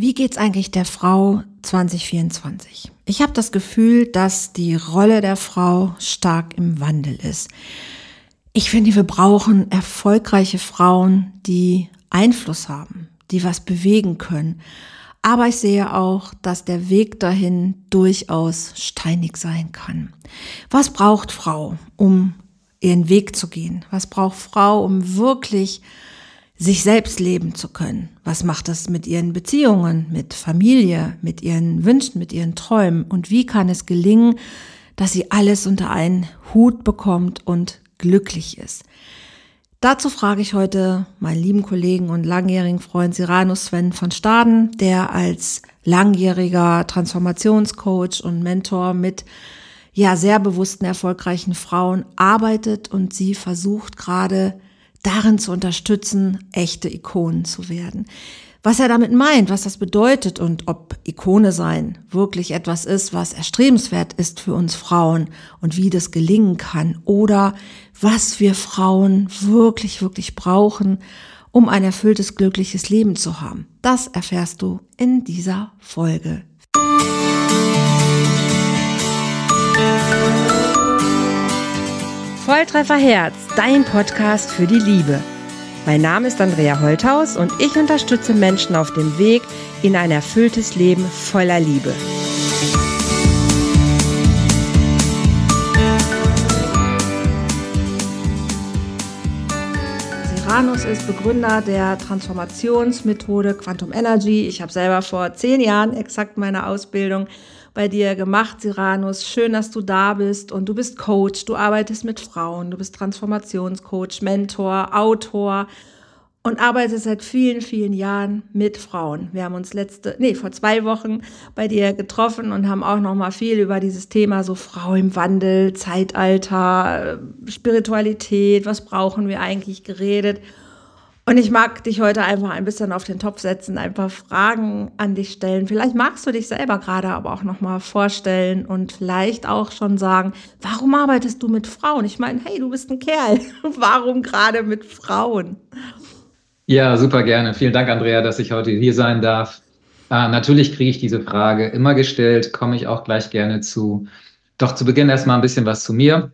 Wie geht's eigentlich der Frau 2024? Ich habe das Gefühl, dass die Rolle der Frau stark im Wandel ist. Ich finde, wir brauchen erfolgreiche Frauen, die Einfluss haben, die was bewegen können. Aber ich sehe auch, dass der Weg dahin durchaus steinig sein kann. Was braucht Frau, um ihren Weg zu gehen? Was braucht Frau, um wirklich sich selbst leben zu können. Was macht das mit ihren Beziehungen, mit Familie, mit ihren Wünschen, mit ihren Träumen? Und wie kann es gelingen, dass sie alles unter einen Hut bekommt und glücklich ist? Dazu frage ich heute meinen lieben Kollegen und langjährigen Freund Siranus Sven von Staden, der als langjähriger Transformationscoach und Mentor mit ja sehr bewussten, erfolgreichen Frauen arbeitet und sie versucht gerade darin zu unterstützen, echte Ikonen zu werden. Was er damit meint, was das bedeutet und ob Ikone sein wirklich etwas ist, was erstrebenswert ist für uns Frauen und wie das gelingen kann oder was wir Frauen wirklich, wirklich brauchen, um ein erfülltes, glückliches Leben zu haben. Das erfährst du in dieser Folge. Volltreffer Herz, dein Podcast für die Liebe. Mein Name ist Andrea Holthaus und ich unterstütze Menschen auf dem Weg in ein erfülltes Leben voller Liebe. Siranus ist Begründer der Transformationsmethode Quantum Energy. Ich habe selber vor zehn Jahren exakt meine Ausbildung bei dir gemacht, Siranus. Schön, dass du da bist und du bist Coach, du arbeitest mit Frauen, du bist Transformationscoach, Mentor, Autor und arbeitest seit vielen, vielen Jahren mit Frauen. Wir haben uns letzte, nee, vor zwei Wochen bei dir getroffen und haben auch noch mal viel über dieses Thema so Frau im Wandel, Zeitalter, Spiritualität, was brauchen wir eigentlich geredet. Und ich mag dich heute einfach ein bisschen auf den Topf setzen, ein paar Fragen an dich stellen. Vielleicht magst du dich selber gerade aber auch nochmal vorstellen und vielleicht auch schon sagen, warum arbeitest du mit Frauen? Ich meine, hey, du bist ein Kerl. warum gerade mit Frauen? Ja, super gerne. Vielen Dank, Andrea, dass ich heute hier sein darf. Äh, natürlich kriege ich diese Frage immer gestellt, komme ich auch gleich gerne zu. Doch zu Beginn erstmal ein bisschen was zu mir.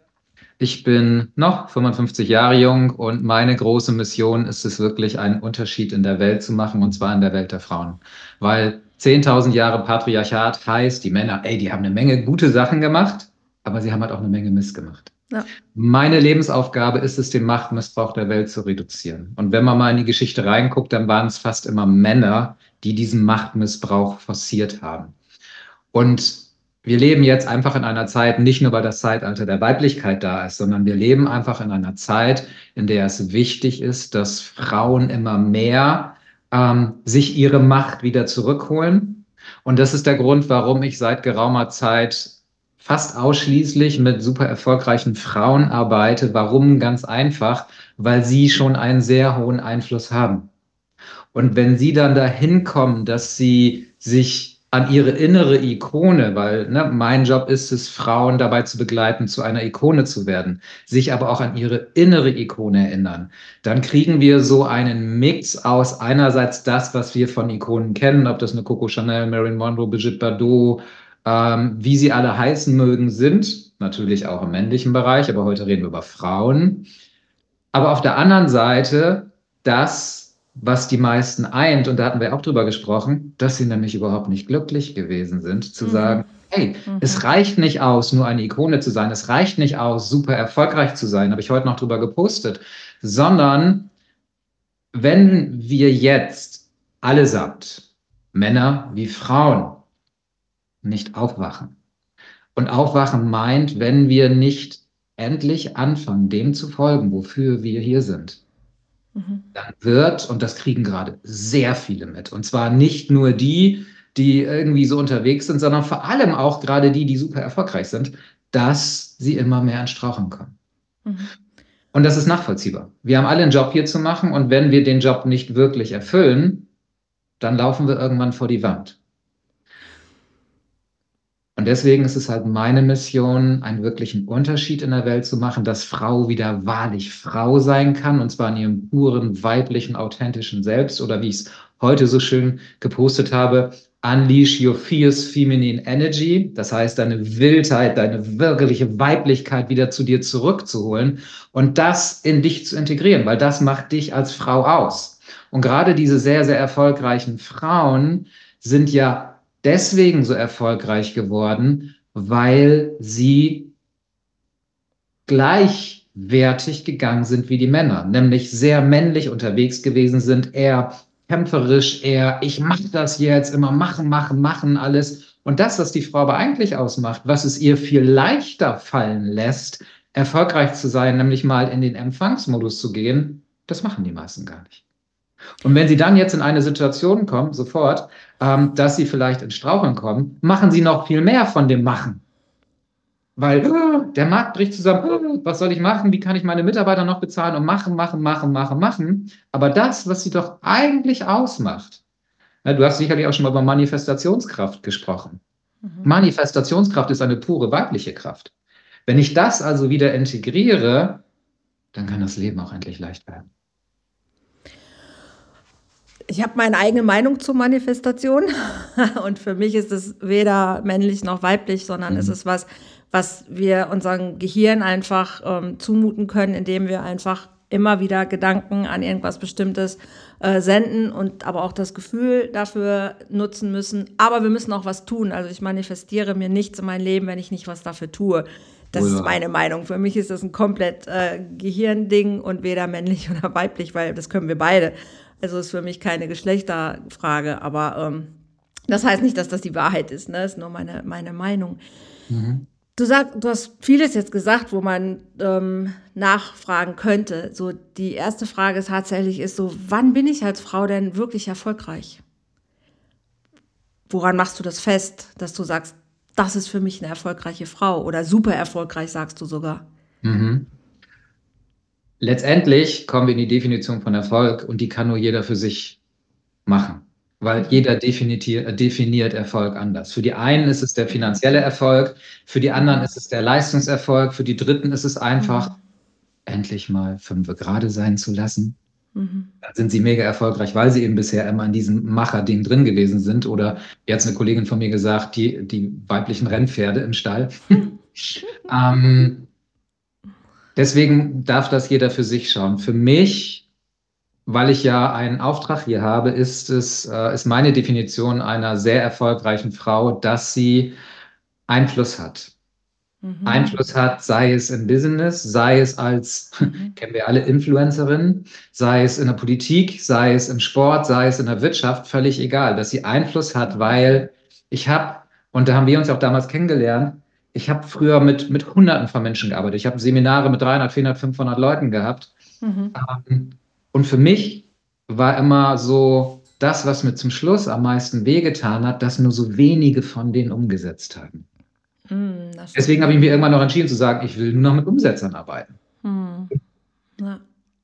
Ich bin noch 55 Jahre jung und meine große Mission ist es wirklich, einen Unterschied in der Welt zu machen und zwar in der Welt der Frauen. Weil 10.000 Jahre Patriarchat heißt, die Männer, ey, die haben eine Menge gute Sachen gemacht, aber sie haben halt auch eine Menge Mist gemacht. Ja. Meine Lebensaufgabe ist es, den Machtmissbrauch der Welt zu reduzieren. Und wenn man mal in die Geschichte reinguckt, dann waren es fast immer Männer, die diesen Machtmissbrauch forciert haben. Und wir leben jetzt einfach in einer Zeit, nicht nur weil das Zeitalter der Weiblichkeit da ist, sondern wir leben einfach in einer Zeit, in der es wichtig ist, dass Frauen immer mehr ähm, sich ihre Macht wieder zurückholen. Und das ist der Grund, warum ich seit geraumer Zeit fast ausschließlich mit super erfolgreichen Frauen arbeite. Warum? Ganz einfach, weil sie schon einen sehr hohen Einfluss haben. Und wenn sie dann dahin kommen, dass sie sich an ihre innere Ikone, weil ne, mein Job ist es, Frauen dabei zu begleiten, zu einer Ikone zu werden, sich aber auch an ihre innere Ikone erinnern. Dann kriegen wir so einen Mix aus einerseits das, was wir von Ikonen kennen, ob das eine Coco Chanel, Marilyn Monroe, Brigitte Bardot, ähm, wie sie alle heißen mögen, sind, natürlich auch im männlichen Bereich, aber heute reden wir über Frauen. Aber auf der anderen Seite das, was die meisten eint, und da hatten wir auch drüber gesprochen, dass sie nämlich überhaupt nicht glücklich gewesen sind, zu mhm. sagen, hey, mhm. es reicht nicht aus, nur eine Ikone zu sein, es reicht nicht aus, super erfolgreich zu sein, habe ich heute noch drüber gepostet, sondern wenn wir jetzt allesamt, Männer wie Frauen, nicht aufwachen. Und aufwachen meint, wenn wir nicht endlich anfangen, dem zu folgen, wofür wir hier sind dann wird, und das kriegen gerade sehr viele mit, und zwar nicht nur die, die irgendwie so unterwegs sind, sondern vor allem auch gerade die, die super erfolgreich sind, dass sie immer mehr an Strauchen kommen. Mhm. Und das ist nachvollziehbar. Wir haben alle einen Job hier zu machen und wenn wir den Job nicht wirklich erfüllen, dann laufen wir irgendwann vor die Wand. Und deswegen ist es halt meine Mission, einen wirklichen Unterschied in der Welt zu machen, dass Frau wieder wahrlich Frau sein kann, und zwar in ihrem puren, weiblichen, authentischen Selbst oder wie ich es heute so schön gepostet habe, Unleash your fierce feminine energy, das heißt deine Wildheit, deine wirkliche Weiblichkeit wieder zu dir zurückzuholen und das in dich zu integrieren, weil das macht dich als Frau aus. Und gerade diese sehr, sehr erfolgreichen Frauen sind ja deswegen so erfolgreich geworden, weil sie gleichwertig gegangen sind wie die Männer, nämlich sehr männlich unterwegs gewesen sind, eher kämpferisch, eher ich mache das jetzt, immer machen, machen, machen, alles. Und das, was die Frau aber eigentlich ausmacht, was es ihr viel leichter fallen lässt, erfolgreich zu sein, nämlich mal in den Empfangsmodus zu gehen, das machen die meisten gar nicht. Und wenn sie dann jetzt in eine Situation kommen, sofort, ähm, dass sie vielleicht ins Straucheln kommen, machen sie noch viel mehr von dem Machen. Weil äh, der Markt bricht zusammen, äh, was soll ich machen, wie kann ich meine Mitarbeiter noch bezahlen und machen, machen, machen, machen, machen. Aber das, was sie doch eigentlich ausmacht, na, du hast sicherlich auch schon mal über Manifestationskraft gesprochen. Mhm. Manifestationskraft ist eine pure weibliche Kraft. Wenn ich das also wieder integriere, dann kann das Leben auch endlich leicht werden. Ich habe meine eigene Meinung zur Manifestation und für mich ist es weder männlich noch weiblich, sondern mhm. es ist was, was wir unserem Gehirn einfach ähm, zumuten können, indem wir einfach immer wieder Gedanken an irgendwas Bestimmtes äh, senden und aber auch das Gefühl dafür nutzen müssen. Aber wir müssen auch was tun. Also ich manifestiere mir nichts in mein Leben, wenn ich nicht was dafür tue. Das oh ist meine Meinung. Für mich ist das ein komplett äh, Gehirnding und weder männlich oder weiblich, weil das können wir beide. Also ist für mich keine Geschlechterfrage, aber ähm, das heißt nicht, dass das die Wahrheit ist. Ne? Das ist nur meine, meine Meinung. Mhm. Du sagst, du hast vieles jetzt gesagt, wo man ähm, nachfragen könnte. So die erste Frage ist tatsächlich ist so, wann bin ich als Frau denn wirklich erfolgreich? Woran machst du das fest, dass du sagst, das ist für mich eine erfolgreiche Frau oder super erfolgreich, sagst du sogar? Mhm. Letztendlich kommen wir in die Definition von Erfolg und die kann nur jeder für sich machen weil jeder definiert Erfolg anders. Für die einen ist es der finanzielle Erfolg, für die anderen ist es der Leistungserfolg, für die Dritten ist es einfach, mhm. endlich mal fünf gerade sein zu lassen. Mhm. Dann sind sie mega erfolgreich, weil sie eben bisher immer in diesem Macher-Ding drin gewesen sind. Oder jetzt eine Kollegin von mir gesagt, die, die weiblichen Rennpferde im Stall. ähm, deswegen darf das jeder für sich schauen. Für mich weil ich ja einen Auftrag hier habe, ist es, äh, ist meine Definition einer sehr erfolgreichen Frau, dass sie Einfluss hat. Mhm. Einfluss hat, sei es im Business, sei es als, mhm. kennen wir alle, Influencerin, sei es in der Politik, sei es im Sport, sei es in der Wirtschaft, völlig egal, dass sie Einfluss hat, weil ich habe, und da haben wir uns auch damals kennengelernt, ich habe früher mit, mit Hunderten von Menschen gearbeitet. Ich habe Seminare mit 300, 400, 500 Leuten gehabt. Mhm. Ähm, und für mich war immer so, das, was mir zum Schluss am meisten wehgetan hat, dass nur so wenige von denen umgesetzt haben. Mm, Deswegen habe ich mir irgendwann noch entschieden zu sagen, ich will nur noch mit Umsetzern arbeiten. Mm. Ja.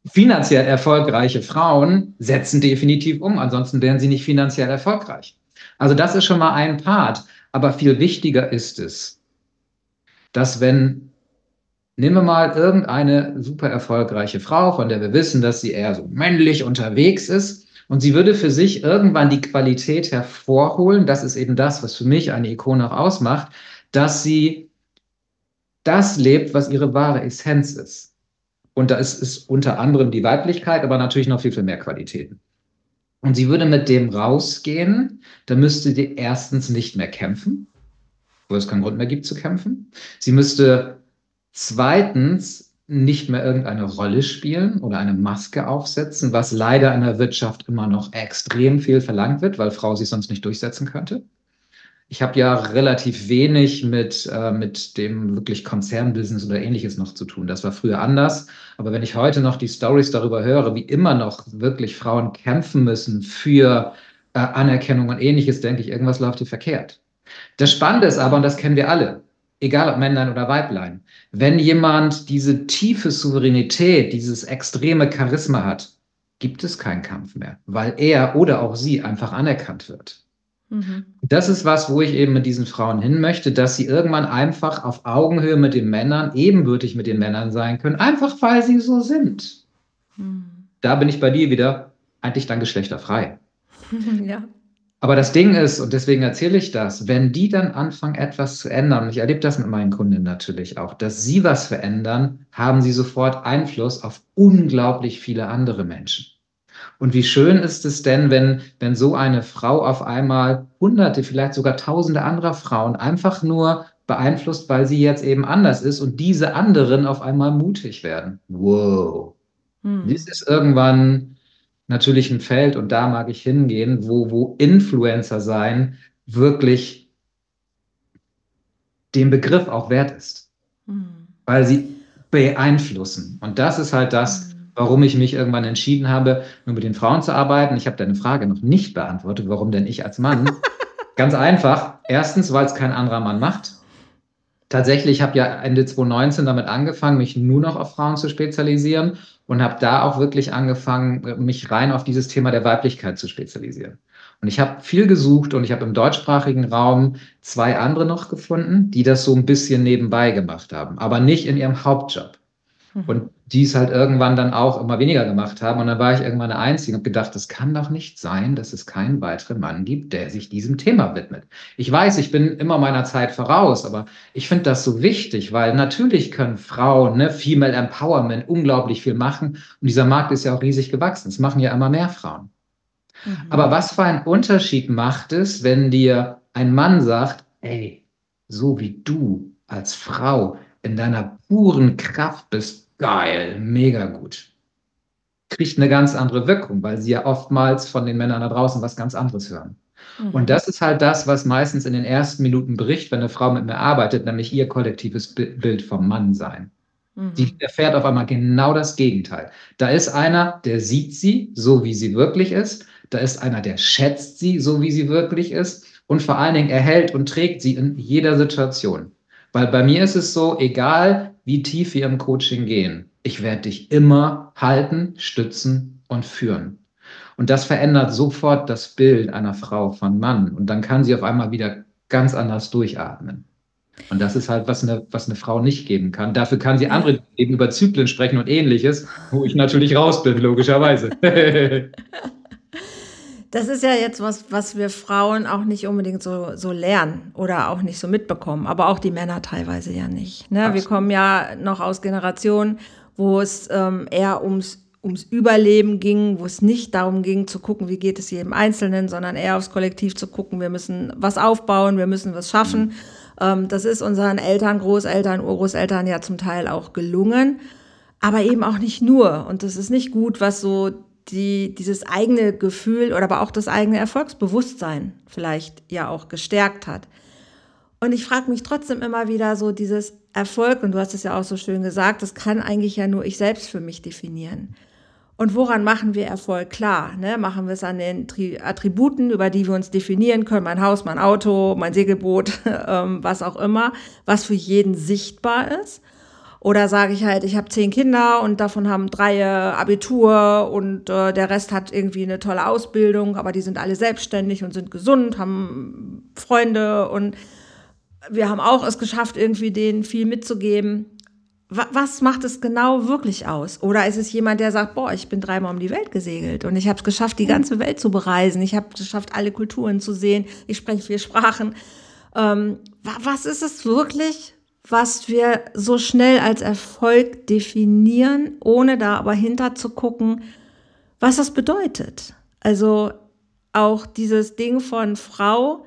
Finanziell erfolgreiche Frauen setzen definitiv um, ansonsten wären sie nicht finanziell erfolgreich. Also das ist schon mal ein Part. Aber viel wichtiger ist es, dass wenn Nehmen wir mal irgendeine super erfolgreiche Frau, von der wir wissen, dass sie eher so männlich unterwegs ist. Und sie würde für sich irgendwann die Qualität hervorholen. Das ist eben das, was für mich eine Ikone auch ausmacht, dass sie das lebt, was ihre wahre Essenz ist. Und da ist, ist unter anderem die Weiblichkeit, aber natürlich noch viel, viel mehr Qualitäten. Und sie würde mit dem rausgehen, da müsste sie erstens nicht mehr kämpfen, wo es keinen Grund mehr gibt zu kämpfen. Sie müsste Zweitens nicht mehr irgendeine Rolle spielen oder eine Maske aufsetzen, was leider in der Wirtschaft immer noch extrem viel verlangt wird, weil Frau sich sonst nicht durchsetzen könnte. Ich habe ja relativ wenig mit, äh, mit dem wirklich Konzernbusiness oder ähnliches noch zu tun. Das war früher anders. Aber wenn ich heute noch die Stories darüber höre, wie immer noch wirklich Frauen kämpfen müssen für äh, Anerkennung und ähnliches, denke ich, irgendwas läuft hier verkehrt. Das Spannende ist aber, und das kennen wir alle, egal ob Männlein oder Weiblein, wenn jemand diese tiefe Souveränität, dieses extreme Charisma hat, gibt es keinen Kampf mehr, weil er oder auch sie einfach anerkannt wird. Mhm. Das ist was, wo ich eben mit diesen Frauen hin möchte, dass sie irgendwann einfach auf Augenhöhe mit den Männern, ebenbürtig mit den Männern sein können, einfach weil sie so sind. Mhm. Da bin ich bei dir wieder eigentlich dann geschlechterfrei. ja. Aber das Ding ist, und deswegen erzähle ich das, wenn die dann anfangen, etwas zu ändern, und ich erlebe das mit meinen Kunden natürlich auch, dass sie was verändern, haben sie sofort Einfluss auf unglaublich viele andere Menschen. Und wie schön ist es denn, wenn, wenn so eine Frau auf einmal hunderte, vielleicht sogar tausende anderer Frauen einfach nur beeinflusst, weil sie jetzt eben anders ist und diese anderen auf einmal mutig werden. Wow. Hm. Dies ist irgendwann natürlich ein Feld und da mag ich hingehen, wo, wo Influencer sein wirklich den Begriff auch wert ist. Hm. Weil sie beeinflussen. Und das ist halt das, hm warum ich mich irgendwann entschieden habe, nur mit den Frauen zu arbeiten. Ich habe deine Frage noch nicht beantwortet, warum denn ich als Mann? Ganz einfach. Erstens, weil es kein anderer Mann macht. Tatsächlich, ich habe ja Ende 2019 damit angefangen, mich nur noch auf Frauen zu spezialisieren und habe da auch wirklich angefangen, mich rein auf dieses Thema der Weiblichkeit zu spezialisieren. Und ich habe viel gesucht und ich habe im deutschsprachigen Raum zwei andere noch gefunden, die das so ein bisschen nebenbei gemacht haben, aber nicht in ihrem Hauptjob. Mhm. Und die es halt irgendwann dann auch immer weniger gemacht haben. Und dann war ich irgendwann eine Einzige und gedacht, das kann doch nicht sein, dass es keinen weiteren Mann gibt, der sich diesem Thema widmet. Ich weiß, ich bin immer meiner Zeit voraus, aber ich finde das so wichtig, weil natürlich können Frauen, ne, Female Empowerment, unglaublich viel machen. Und dieser Markt ist ja auch riesig gewachsen. Es machen ja immer mehr Frauen. Mhm. Aber was für einen Unterschied macht es, wenn dir ein Mann sagt, ey, so wie du als Frau in deiner puren Kraft bist, geil, mega gut. Kriegt eine ganz andere Wirkung, weil sie ja oftmals von den Männern da draußen was ganz anderes hören. Mhm. Und das ist halt das, was meistens in den ersten Minuten bricht, wenn eine Frau mit mir arbeitet, nämlich ihr kollektives Bild vom Mann sein. Mhm. Die erfährt auf einmal genau das Gegenteil. Da ist einer, der sieht sie so, wie sie wirklich ist. Da ist einer, der schätzt sie so, wie sie wirklich ist. Und vor allen Dingen erhält und trägt sie in jeder Situation. Weil bei mir ist es so, egal wie tief wir im Coaching gehen, ich werde dich immer halten, stützen und führen. Und das verändert sofort das Bild einer Frau von Mann. Und dann kann sie auf einmal wieder ganz anders durchatmen. Und das ist halt, was eine, was eine Frau nicht geben kann. Dafür kann sie andere eben über Zyklen sprechen und ähnliches, wo ich natürlich raus bin, logischerweise. Das ist ja jetzt was, was wir Frauen auch nicht unbedingt so, so lernen oder auch nicht so mitbekommen, aber auch die Männer teilweise ja nicht. Ne? Wir kommen ja noch aus Generationen, wo es ähm, eher ums, ums Überleben ging, wo es nicht darum ging zu gucken, wie geht es jedem Einzelnen, sondern eher aufs Kollektiv zu gucken, wir müssen was aufbauen, wir müssen was schaffen. Mhm. Ähm, das ist unseren Eltern, Großeltern, Urgroßeltern ja zum Teil auch gelungen, aber eben auch nicht nur. Und das ist nicht gut, was so die dieses eigene Gefühl oder aber auch das eigene Erfolgsbewusstsein vielleicht ja auch gestärkt hat. Und ich frage mich trotzdem immer wieder so dieses Erfolg, und du hast es ja auch so schön gesagt, das kann eigentlich ja nur ich selbst für mich definieren. Und woran machen wir Erfolg klar? Ne? Machen wir es an den Attributen, über die wir uns definieren können, mein Haus, mein Auto, mein Segelboot, ähm, was auch immer, was für jeden sichtbar ist? Oder sage ich halt, ich habe zehn Kinder und davon haben drei Abitur und äh, der Rest hat irgendwie eine tolle Ausbildung, aber die sind alle selbstständig und sind gesund, haben Freunde und wir haben auch es geschafft, irgendwie denen viel mitzugeben. Was macht es genau wirklich aus? Oder ist es jemand, der sagt, boah, ich bin dreimal um die Welt gesegelt und ich habe es geschafft, die ganze Welt zu bereisen. Ich habe es geschafft, alle Kulturen zu sehen. Ich spreche vier Sprachen. Ähm, was ist es wirklich, was wir so schnell als Erfolg definieren, ohne da aber hinter zu gucken, was das bedeutet. Also auch dieses Ding von Frau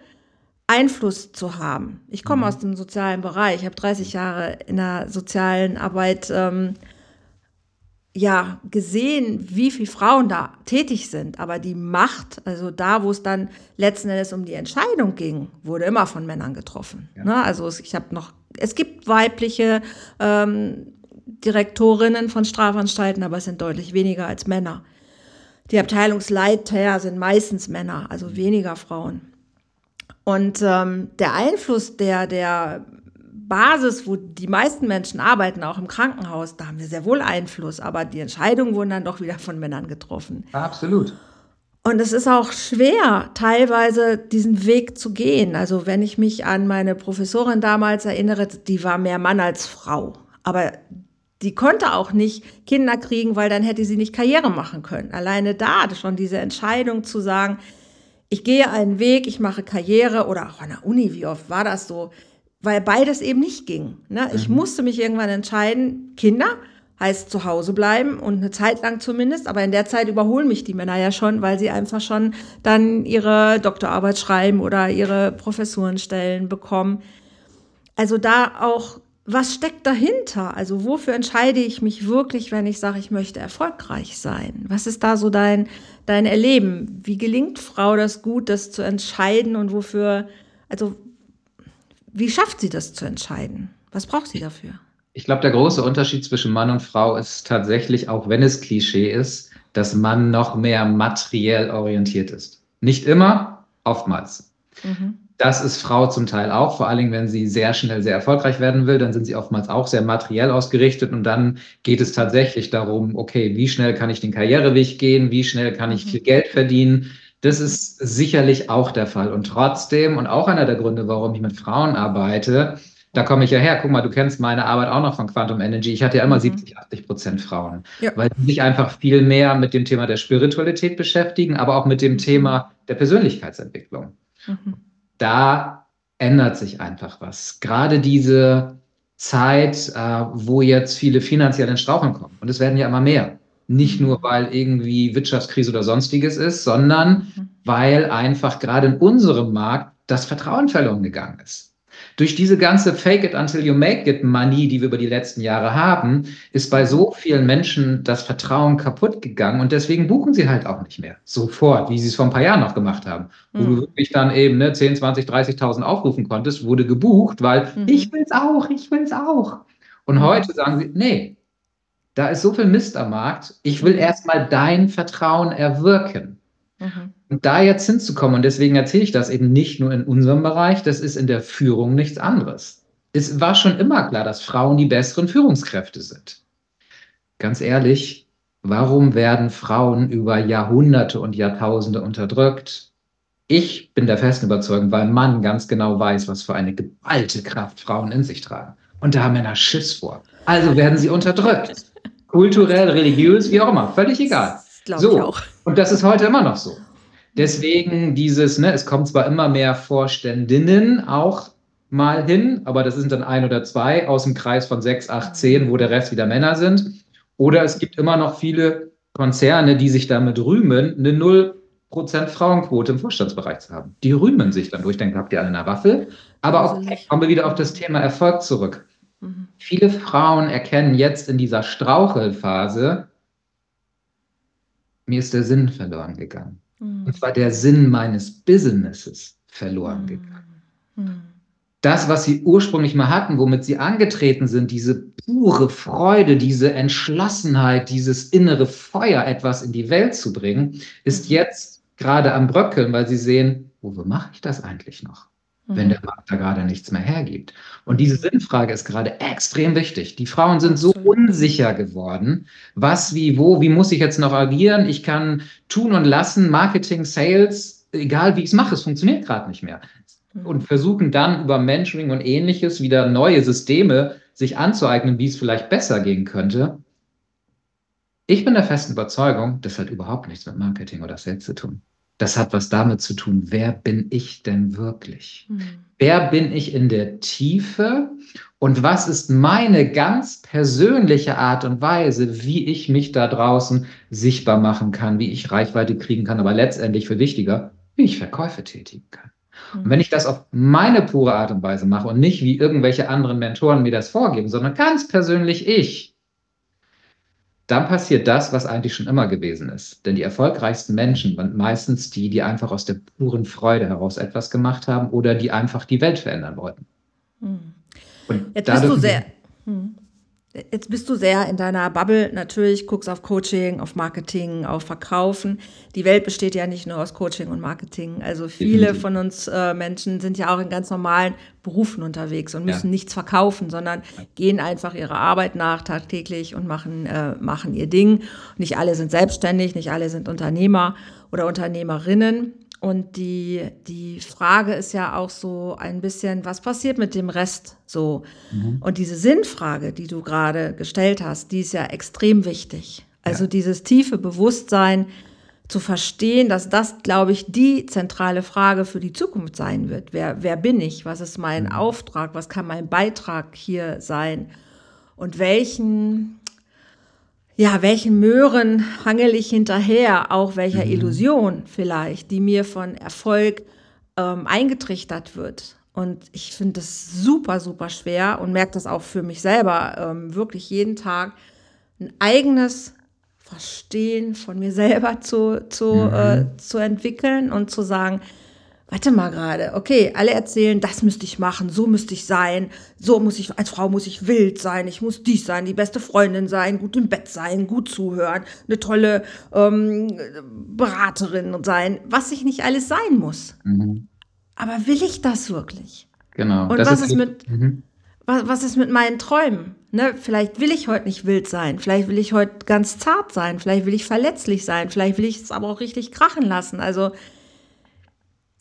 Einfluss zu haben. Ich komme mhm. aus dem sozialen Bereich, ich habe 30 Jahre in der sozialen Arbeit ähm, ja gesehen, wie viele Frauen da tätig sind. Aber die Macht, also da, wo es dann letzten Endes um die Entscheidung ging, wurde immer von Männern getroffen. Ja. Ne? Also ich habe noch, es gibt weibliche ähm, Direktorinnen von Strafanstalten, aber es sind deutlich weniger als Männer. Die Abteilungsleiter sind meistens Männer, also mhm. weniger Frauen. Und ähm, der Einfluss der, der Basis, wo die meisten Menschen arbeiten, auch im Krankenhaus, da haben wir sehr wohl Einfluss, aber die Entscheidungen wurden dann doch wieder von Männern getroffen. Absolut. Und es ist auch schwer, teilweise diesen Weg zu gehen. Also wenn ich mich an meine Professorin damals erinnere, die war mehr Mann als Frau. Aber die konnte auch nicht Kinder kriegen, weil dann hätte sie nicht Karriere machen können. Alleine da schon diese Entscheidung zu sagen, ich gehe einen Weg, ich mache Karriere oder auch an der Uni, wie oft war das so? Weil beides eben nicht ging. Ne? Ich mhm. musste mich irgendwann entscheiden, Kinder heißt zu Hause bleiben und eine Zeit lang zumindest, aber in der Zeit überholen mich die Männer ja schon, weil sie einfach schon dann ihre Doktorarbeit schreiben oder ihre Professurenstellen bekommen. Also da auch, was steckt dahinter? Also wofür entscheide ich mich wirklich, wenn ich sage, ich möchte erfolgreich sein? Was ist da so dein, dein Erleben? Wie gelingt Frau das gut, das zu entscheiden und wofür, also wie schafft sie das zu entscheiden? Was braucht sie dafür? Ich glaube, der große Unterschied zwischen Mann und Frau ist tatsächlich, auch wenn es Klischee ist, dass Mann noch mehr materiell orientiert ist. Nicht immer, oftmals. Mhm. Das ist Frau zum Teil auch, vor allen Dingen, wenn sie sehr schnell sehr erfolgreich werden will, dann sind sie oftmals auch sehr materiell ausgerichtet und dann geht es tatsächlich darum, okay, wie schnell kann ich den Karriereweg gehen, wie schnell kann ich mhm. viel Geld verdienen. Das ist sicherlich auch der Fall. Und trotzdem, und auch einer der Gründe, warum ich mit Frauen arbeite, da komme ich ja her. Guck mal, du kennst meine Arbeit auch noch von Quantum Energy. Ich hatte ja immer mhm. 70, 80 Prozent Frauen, ja. weil die sich einfach viel mehr mit dem Thema der Spiritualität beschäftigen, aber auch mit dem mhm. Thema der Persönlichkeitsentwicklung. Mhm. Da ändert sich einfach was. Gerade diese Zeit, äh, wo jetzt viele finanziell in Straucheln kommen. Und es werden ja immer mehr. Nicht nur, mhm. weil irgendwie Wirtschaftskrise oder sonstiges ist, sondern mhm. weil einfach gerade in unserem Markt das Vertrauen verloren gegangen ist. Durch diese ganze Fake it until you make it Money, die wir über die letzten Jahre haben, ist bei so vielen Menschen das Vertrauen kaputt gegangen und deswegen buchen sie halt auch nicht mehr sofort, wie sie es vor ein paar Jahren noch gemacht haben. Mhm. Wo du wirklich dann eben ne, 10, 20, 30.000 aufrufen konntest, wurde gebucht, weil mhm. ich will's auch, ich will's auch. Und mhm. heute sagen sie, nee, da ist so viel Mist am Markt, ich will mhm. erstmal dein Vertrauen erwirken. Mhm. Und da jetzt hinzukommen, und deswegen erzähle ich das eben nicht nur in unserem Bereich, das ist in der Führung nichts anderes. Es war schon immer klar, dass Frauen die besseren Führungskräfte sind. Ganz ehrlich, warum werden Frauen über Jahrhunderte und Jahrtausende unterdrückt? Ich bin der festen Überzeugung, weil Mann ganz genau weiß, was für eine geballte Kraft Frauen in sich tragen. Und da haben Männer Schiss vor. Also werden sie unterdrückt. Kulturell, religiös, wie auch immer, völlig egal. Glaube so. ich auch. Und das ist heute immer noch so. Deswegen dieses, ne, es kommt zwar immer mehr Vorständinnen auch mal hin, aber das sind dann ein oder zwei aus dem Kreis von sechs, acht, zehn, wo der Rest wieder Männer sind. Oder es gibt immer noch viele Konzerne, die sich damit rühmen, eine 0% Frauenquote im Vorstandsbereich zu haben. Die rühmen sich dann durch. Dann habt ihr alle eine Waffe. Aber auch kommen wir wieder auf das Thema Erfolg zurück. Mhm. Viele Frauen erkennen jetzt in dieser Strauchelphase, mir ist der Sinn verloren gegangen. Mhm. Und zwar der Sinn meines Businesses verloren mhm. gegangen. Mhm. Das, was sie ursprünglich mal hatten, womit sie angetreten sind, diese pure Freude, diese Entschlossenheit, dieses innere Feuer, etwas in die Welt zu bringen, ist mhm. jetzt gerade am Bröckeln, weil sie sehen, wofür mache ich das eigentlich noch? Wenn der mhm. Markt da gerade nichts mehr hergibt. Und diese Sinnfrage ist gerade extrem wichtig. Die Frauen sind so unsicher geworden. Was, wie, wo, wie muss ich jetzt noch agieren? Ich kann tun und lassen, Marketing, Sales, egal wie ich es mache, es funktioniert gerade nicht mehr. Mhm. Und versuchen dann über Mentoring und ähnliches wieder neue Systeme sich anzueignen, wie es vielleicht besser gehen könnte. Ich bin der festen Überzeugung, das hat überhaupt nichts mit Marketing oder Sales zu tun. Das hat was damit zu tun, wer bin ich denn wirklich? Mhm. Wer bin ich in der Tiefe? Und was ist meine ganz persönliche Art und Weise, wie ich mich da draußen sichtbar machen kann, wie ich Reichweite kriegen kann, aber letztendlich für wichtiger, wie ich Verkäufe tätigen kann. Und wenn ich das auf meine pure Art und Weise mache und nicht wie irgendwelche anderen Mentoren mir das vorgeben, sondern ganz persönlich ich, dann passiert das, was eigentlich schon immer gewesen ist. Denn die erfolgreichsten Menschen waren meistens die, die einfach aus der puren Freude heraus etwas gemacht haben oder die einfach die Welt verändern wollten. Hm. Und Jetzt bist du sehr. Hm. Jetzt bist du sehr in deiner Bubble natürlich, guckst auf Coaching, auf Marketing, auf Verkaufen. Die Welt besteht ja nicht nur aus Coaching und Marketing. Also viele von uns äh, Menschen sind ja auch in ganz normalen Berufen unterwegs und müssen ja. nichts verkaufen, sondern gehen einfach ihrer Arbeit nach tagtäglich und machen, äh, machen ihr Ding. Nicht alle sind selbstständig, nicht alle sind Unternehmer oder Unternehmerinnen. Und die, die Frage ist ja auch so ein bisschen, was passiert mit dem Rest so? Mhm. Und diese Sinnfrage, die du gerade gestellt hast, die ist ja extrem wichtig. Also ja. dieses tiefe Bewusstsein zu verstehen, dass das, glaube ich, die zentrale Frage für die Zukunft sein wird. Wer, wer bin ich? Was ist mein mhm. Auftrag? Was kann mein Beitrag hier sein? Und welchen, ja, welchen Möhren hangel ich hinterher? Auch welcher mhm. Illusion vielleicht, die mir von Erfolg ähm, eingetrichtert wird. Und ich finde das super, super schwer und merke das auch für mich selber ähm, wirklich jeden Tag, ein eigenes Verstehen von mir selber zu, zu, mhm. äh, zu entwickeln und zu sagen, warte mal gerade, okay, alle erzählen, das müsste ich machen, so müsste ich sein, so muss ich, als Frau muss ich wild sein, ich muss dies sein, die beste Freundin sein, gut im Bett sein, gut zuhören, eine tolle ähm, Beraterin sein, was ich nicht alles sein muss. Mhm. Aber will ich das wirklich? Genau. Und was ist, ist mit, mhm. was, was ist mit meinen Träumen? Ne, vielleicht will ich heute nicht wild sein, vielleicht will ich heute ganz zart sein, vielleicht will ich verletzlich sein, vielleicht will ich es aber auch richtig krachen lassen. Also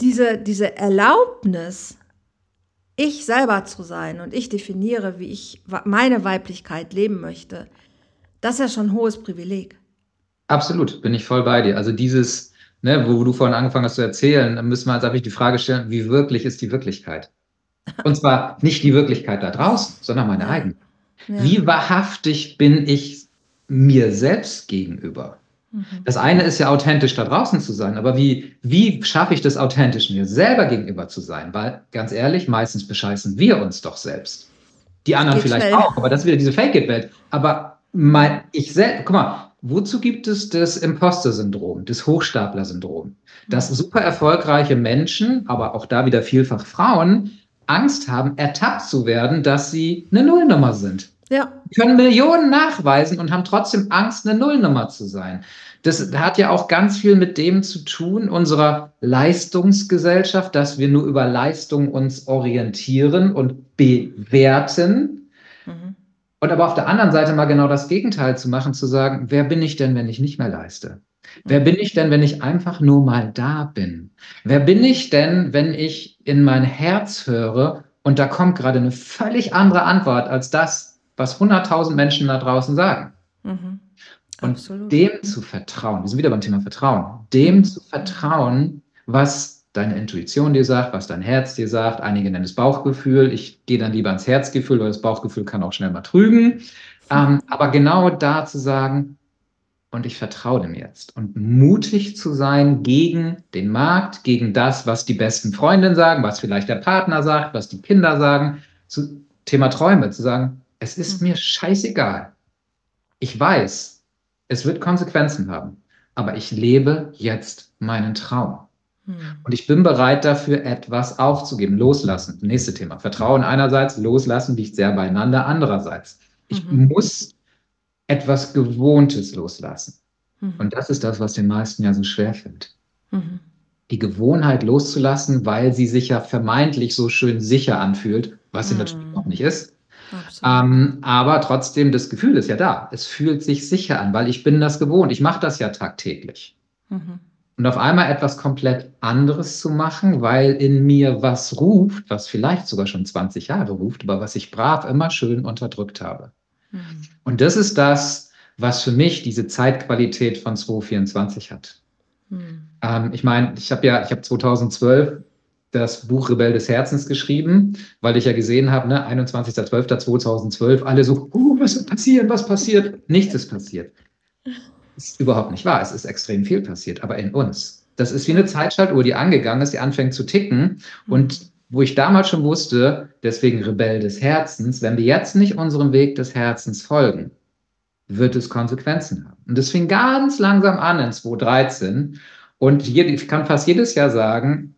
diese, diese Erlaubnis, ich selber zu sein und ich definiere, wie ich meine Weiblichkeit leben möchte, das ist ja schon ein hohes Privileg. Absolut, bin ich voll bei dir. Also dieses, ne, wo du vorhin angefangen hast zu erzählen, dann müssen wir uns einfach die Frage stellen, wie wirklich ist die Wirklichkeit? Und zwar nicht die Wirklichkeit da draußen, sondern meine eigene. Ja. Wie wahrhaftig bin ich mir selbst gegenüber? Mhm. Das eine ist ja authentisch da draußen zu sein, aber wie, wie schaffe ich das authentisch mir selber gegenüber zu sein? Weil, ganz ehrlich, meistens bescheißen wir uns doch selbst. Die anderen vielleicht schnell. auch, aber das ist wieder diese Fake-It-Welt. Aber mein, ich selbst, guck mal, wozu gibt es das Imposter-Syndrom, das Hochstapler-Syndrom? Dass mhm. super erfolgreiche Menschen, aber auch da wieder vielfach Frauen, Angst haben, ertappt zu werden, dass sie eine Nullnummer sind. Ja. Können Millionen nachweisen und haben trotzdem Angst, eine Nullnummer zu sein. Das hat ja auch ganz viel mit dem zu tun, unserer Leistungsgesellschaft, dass wir nur über Leistung uns orientieren und bewerten. Mhm. Und aber auf der anderen Seite mal genau das Gegenteil zu machen, zu sagen, wer bin ich denn, wenn ich nicht mehr leiste? Wer bin ich denn, wenn ich einfach nur mal da bin? Wer bin ich denn, wenn ich in mein Herz höre und da kommt gerade eine völlig andere Antwort als das, was 100.000 Menschen da draußen sagen? Mhm. Und dem zu vertrauen, wir sind wieder beim Thema Vertrauen, dem zu vertrauen, was deine Intuition dir sagt, was dein Herz dir sagt. Einige nennen es Bauchgefühl. Ich gehe dann lieber ans Herzgefühl, weil das Bauchgefühl kann auch schnell mal trügen. Ähm, aber genau da zu sagen, und ich vertraue dem jetzt. Und mutig zu sein gegen den Markt, gegen das, was die besten Freundinnen sagen, was vielleicht der Partner sagt, was die Kinder sagen. Zu Thema Träume, zu sagen, es ist mir scheißegal. Ich weiß, es wird Konsequenzen haben, aber ich lebe jetzt meinen Traum. Hm. Und ich bin bereit dafür, etwas aufzugeben, loslassen. Nächste Thema. Vertrauen einerseits, loslassen liegt sehr beieinander andererseits. Ich mhm. muss etwas Gewohntes loslassen. Mhm. Und das ist das, was den meisten ja so schwer fällt. Mhm. Die Gewohnheit loszulassen, weil sie sich ja vermeintlich so schön sicher anfühlt, was sie mhm. natürlich auch nicht ist. Ähm, aber trotzdem, das Gefühl ist ja da. Es fühlt sich sicher an, weil ich bin das gewohnt. Ich mache das ja tagtäglich. Mhm. Und auf einmal etwas komplett anderes zu machen, weil in mir was ruft, was vielleicht sogar schon 20 Jahre ruft, aber was ich brav immer schön unterdrückt habe. Mhm. Und das ist das, was für mich diese Zeitqualität von 2024 hat. Mhm. Ähm, ich meine, ich habe ja, ich habe 2012 das Buch Rebell des Herzens geschrieben, weil ich ja gesehen habe, ne, 21.12.2012, alle so, uh, was wird passieren, was passiert? Nichts ist passiert. Das ist überhaupt nicht wahr. Es ist extrem viel passiert, aber in uns. Das ist wie eine Zeitschaltuhr, die angegangen ist, die anfängt zu ticken. Und wo ich damals schon wusste, deswegen Rebell des Herzens, wenn wir jetzt nicht unserem Weg des Herzens folgen, wird es Konsequenzen haben. Und das fing ganz langsam an in 2013. Und ich kann fast jedes Jahr sagen,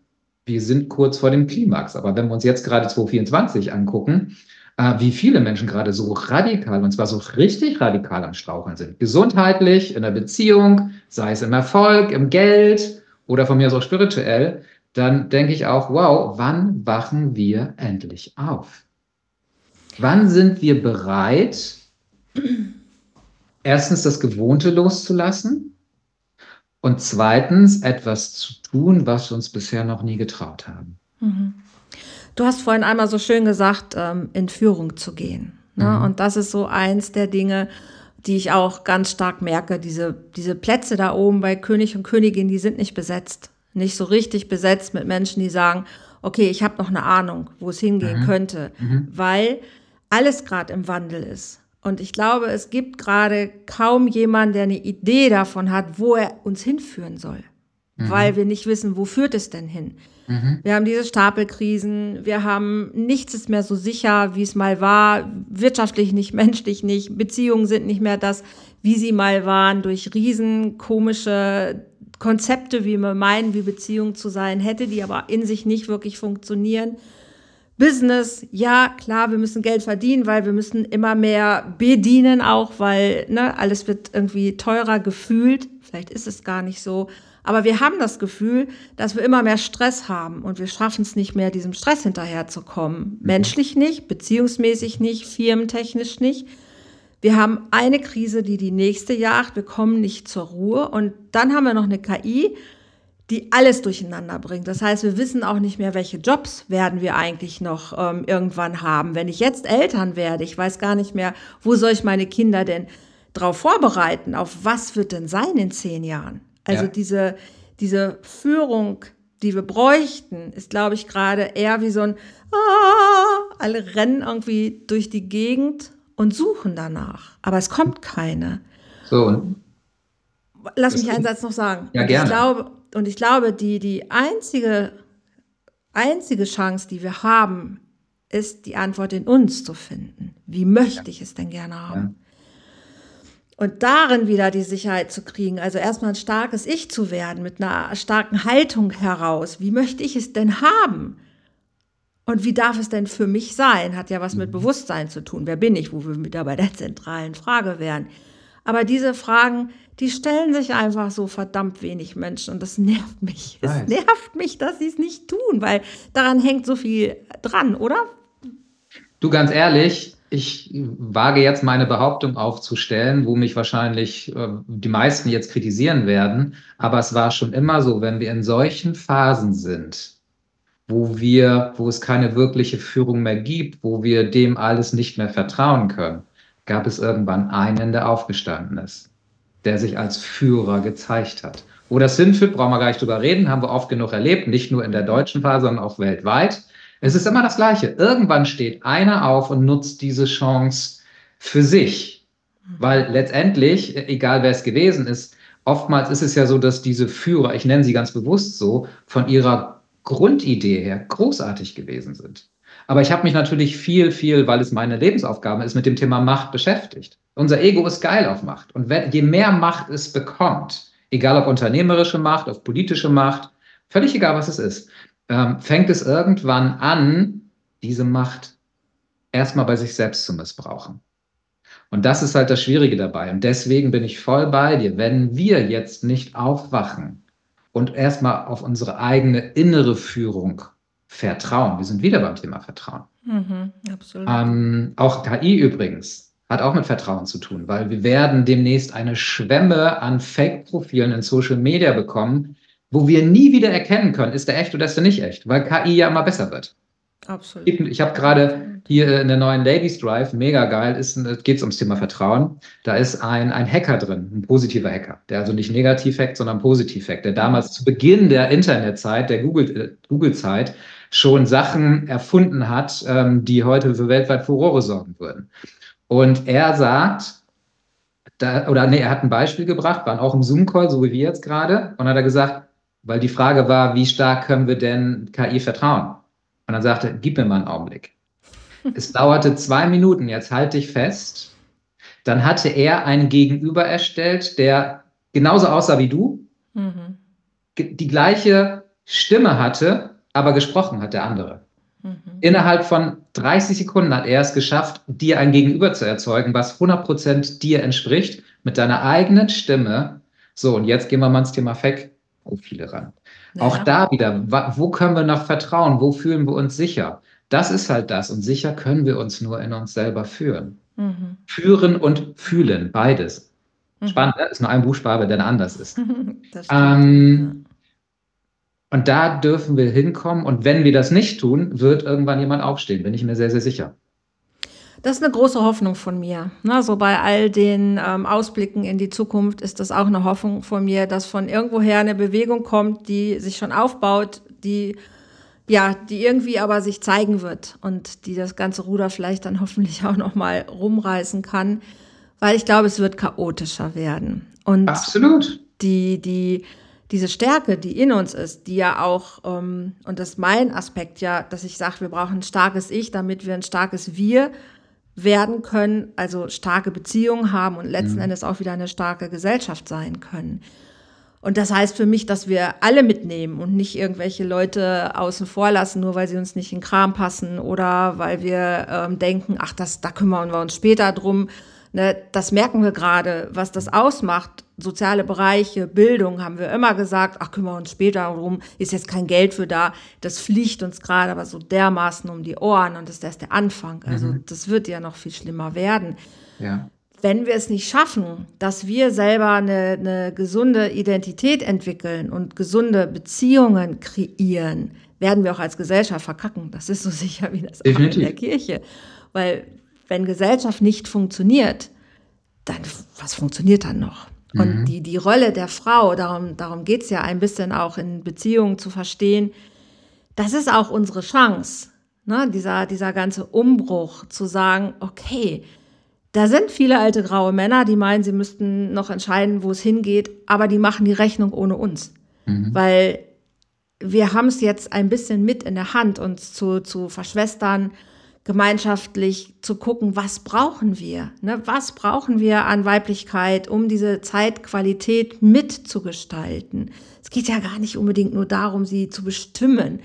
wir sind kurz vor dem Klimax. Aber wenn wir uns jetzt gerade 2024 angucken, äh, wie viele Menschen gerade so radikal, und zwar so richtig radikal am Straucheln sind, gesundheitlich, in der Beziehung, sei es im Erfolg, im Geld oder von mir aus auch spirituell, dann denke ich auch, wow, wann wachen wir endlich auf? Wann sind wir bereit, erstens das Gewohnte loszulassen und zweitens etwas zu tun, was wir uns bisher noch nie getraut haben? Mhm. Du hast vorhin einmal so schön gesagt, ähm, in Führung zu gehen. Ne? Mhm. Und das ist so eins der Dinge, die ich auch ganz stark merke. Diese, diese Plätze da oben bei König und Königin, die sind nicht besetzt. Nicht so richtig besetzt mit Menschen, die sagen, okay, ich habe noch eine Ahnung, wo es hingehen mhm. könnte, mhm. weil alles gerade im Wandel ist. Und ich glaube, es gibt gerade kaum jemanden, der eine Idee davon hat, wo er uns hinführen soll. Mhm. Weil wir nicht wissen, wo führt es denn hin? Mhm. Wir haben diese Stapelkrisen, wir haben nichts ist mehr so sicher, wie es mal war, wirtschaftlich nicht, menschlich nicht, Beziehungen sind nicht mehr das, wie sie mal waren, durch riesen komische Konzepte, wie wir meinen, wie Beziehung zu sein hätte, die aber in sich nicht wirklich funktionieren. Business, ja, klar, wir müssen Geld verdienen, weil wir müssen immer mehr bedienen auch, weil ne, alles wird irgendwie teurer gefühlt. Vielleicht ist es gar nicht so. Aber wir haben das Gefühl, dass wir immer mehr Stress haben und wir schaffen es nicht mehr, diesem Stress hinterherzukommen. Mhm. Menschlich nicht, beziehungsmäßig nicht, firmentechnisch nicht. Wir haben eine Krise, die die nächste jagt. Wir kommen nicht zur Ruhe. Und dann haben wir noch eine KI, die alles durcheinander bringt. Das heißt, wir wissen auch nicht mehr, welche Jobs werden wir eigentlich noch ähm, irgendwann haben. Wenn ich jetzt Eltern werde, ich weiß gar nicht mehr, wo soll ich meine Kinder denn darauf vorbereiten? Auf was wird denn sein in zehn Jahren? Also ja. diese, diese Führung, die wir bräuchten, ist, glaube ich, gerade eher wie so ein, ah, alle rennen irgendwie durch die Gegend und suchen danach. Aber es kommt keine. So, Lass mich einen Satz noch sagen. Ja, gerne. Ich glaube, und ich glaube, die, die einzige, einzige Chance, die wir haben, ist die Antwort in uns zu finden. Wie möchte ich es denn gerne haben? Und darin wieder die Sicherheit zu kriegen, also erstmal ein starkes Ich zu werden, mit einer starken Haltung heraus. Wie möchte ich es denn haben? Und wie darf es denn für mich sein? Hat ja was mit mhm. Bewusstsein zu tun. Wer bin ich? Wo wir wieder bei der zentralen Frage wären. Aber diese Fragen, die stellen sich einfach so verdammt wenig Menschen und das nervt mich. Es nervt mich, dass sie es nicht tun, weil daran hängt so viel dran, oder? Du ganz ehrlich, ich wage jetzt meine Behauptung aufzustellen, wo mich wahrscheinlich äh, die meisten jetzt kritisieren werden. Aber es war schon immer so, wenn wir in solchen Phasen sind, wo wir, wo es keine wirkliche Führung mehr gibt, wo wir dem alles nicht mehr vertrauen können, gab es irgendwann einen, der aufgestanden ist, der sich als Führer gezeigt hat. Wo das hinführt, brauchen wir gar nicht drüber reden, haben wir oft genug erlebt, nicht nur in der deutschen Phase, sondern auch weltweit. Es ist immer das Gleiche. Irgendwann steht einer auf und nutzt diese Chance für sich. Weil letztendlich, egal wer es gewesen ist, oftmals ist es ja so, dass diese Führer, ich nenne sie ganz bewusst so, von ihrer Grundidee her großartig gewesen sind. Aber ich habe mich natürlich viel, viel, weil es meine Lebensaufgabe ist, mit dem Thema Macht beschäftigt. Unser Ego ist geil auf Macht. Und wenn, je mehr Macht es bekommt, egal ob unternehmerische Macht, ob politische Macht, völlig egal, was es ist, ähm, fängt es irgendwann an, diese Macht erstmal bei sich selbst zu missbrauchen. Und das ist halt das Schwierige dabei. Und deswegen bin ich voll bei dir. Wenn wir jetzt nicht aufwachen und erstmal auf unsere eigene innere Führung vertrauen, wir sind wieder beim Thema Vertrauen. Mhm, absolut. Ähm, auch KI übrigens hat auch mit Vertrauen zu tun, weil wir werden demnächst eine Schwemme an Fake-Profilen in Social Media bekommen, wo wir nie wieder erkennen können, ist der echt oder ist der nicht echt, weil KI ja immer besser wird. Absolut. Ich habe gerade hier in der neuen Ladies Drive, mega geil, geht es ums Thema Vertrauen. Da ist ein, ein Hacker drin, ein positiver Hacker, der also nicht negativ hackt, sondern positiv hackt, der damals zu Beginn der Internetzeit, der Google-Zeit, Google schon Sachen erfunden hat, ähm, die heute für weltweit Furore sorgen würden. Und er sagt, da, oder nee, er hat ein Beispiel gebracht, waren auch im Zoom-Call, so wie wir jetzt gerade, und hat er gesagt, weil die Frage war, wie stark können wir denn KI vertrauen? Und dann sagte, gib mir mal einen Augenblick. es dauerte zwei Minuten, jetzt halte ich fest. Dann hatte er einen Gegenüber erstellt, der genauso aussah wie du, mhm. die gleiche Stimme hatte, aber gesprochen hat der andere. Mhm. Innerhalb von 30 Sekunden hat er es geschafft, dir ein Gegenüber zu erzeugen, was 100% dir entspricht, mit deiner eigenen Stimme. So, und jetzt gehen wir mal ins Thema Fake Profile ran. Naja. Auch da wieder, wo können wir noch vertrauen? Wo fühlen wir uns sicher? Das ist halt das. Und sicher können wir uns nur in uns selber führen. Mhm. Führen und fühlen, beides. Mhm. Spannend, ne? ist nur ein Buchstabe, der anders ist. ähm, und da dürfen wir hinkommen. Und wenn wir das nicht tun, wird irgendwann jemand aufstehen, bin ich mir sehr, sehr sicher. Das ist eine große Hoffnung von mir. Na, so bei all den ähm, Ausblicken in die Zukunft ist das auch eine Hoffnung von mir, dass von irgendwoher eine Bewegung kommt, die sich schon aufbaut, die ja, die irgendwie aber sich zeigen wird und die das ganze Ruder vielleicht dann hoffentlich auch noch mal rumreißen kann, weil ich glaube, es wird chaotischer werden. Und Absolut. Die die diese Stärke, die in uns ist, die ja auch, ähm, und das ist mein Aspekt ja, dass ich sage, wir brauchen ein starkes Ich, damit wir ein starkes Wir werden können, also starke Beziehungen haben und letzten mhm. Endes auch wieder eine starke Gesellschaft sein können. Und das heißt für mich, dass wir alle mitnehmen und nicht irgendwelche Leute außen vor lassen, nur weil sie uns nicht in den Kram passen oder weil wir ähm, denken, ach, das, da kümmern wir uns später drum. Ne, das merken wir gerade, was das ausmacht. Soziale Bereiche, Bildung haben wir immer gesagt, ach, kümmern wir uns später drum, ist jetzt kein Geld für da. Das fliegt uns gerade aber so dermaßen um die Ohren und das ist erst der Anfang. Also mhm. das wird ja noch viel schlimmer werden. Ja wenn wir es nicht schaffen, dass wir selber eine, eine gesunde Identität entwickeln und gesunde Beziehungen kreieren, werden wir auch als Gesellschaft verkacken. Das ist so sicher wie das Definitiv. in der Kirche. Weil wenn Gesellschaft nicht funktioniert, dann was funktioniert dann noch? Mhm. Und die, die Rolle der Frau, darum, darum geht es ja ein bisschen auch in Beziehungen zu verstehen, das ist auch unsere Chance. Ne? Dieser, dieser ganze Umbruch zu sagen, okay, da sind viele alte graue Männer, die meinen, sie müssten noch entscheiden, wo es hingeht, aber die machen die Rechnung ohne uns. Mhm. Weil wir haben es jetzt ein bisschen mit in der Hand, uns zu, zu verschwestern, gemeinschaftlich zu gucken, was brauchen wir? Ne? Was brauchen wir an Weiblichkeit, um diese Zeitqualität mitzugestalten? Es geht ja gar nicht unbedingt nur darum, sie zu bestimmen,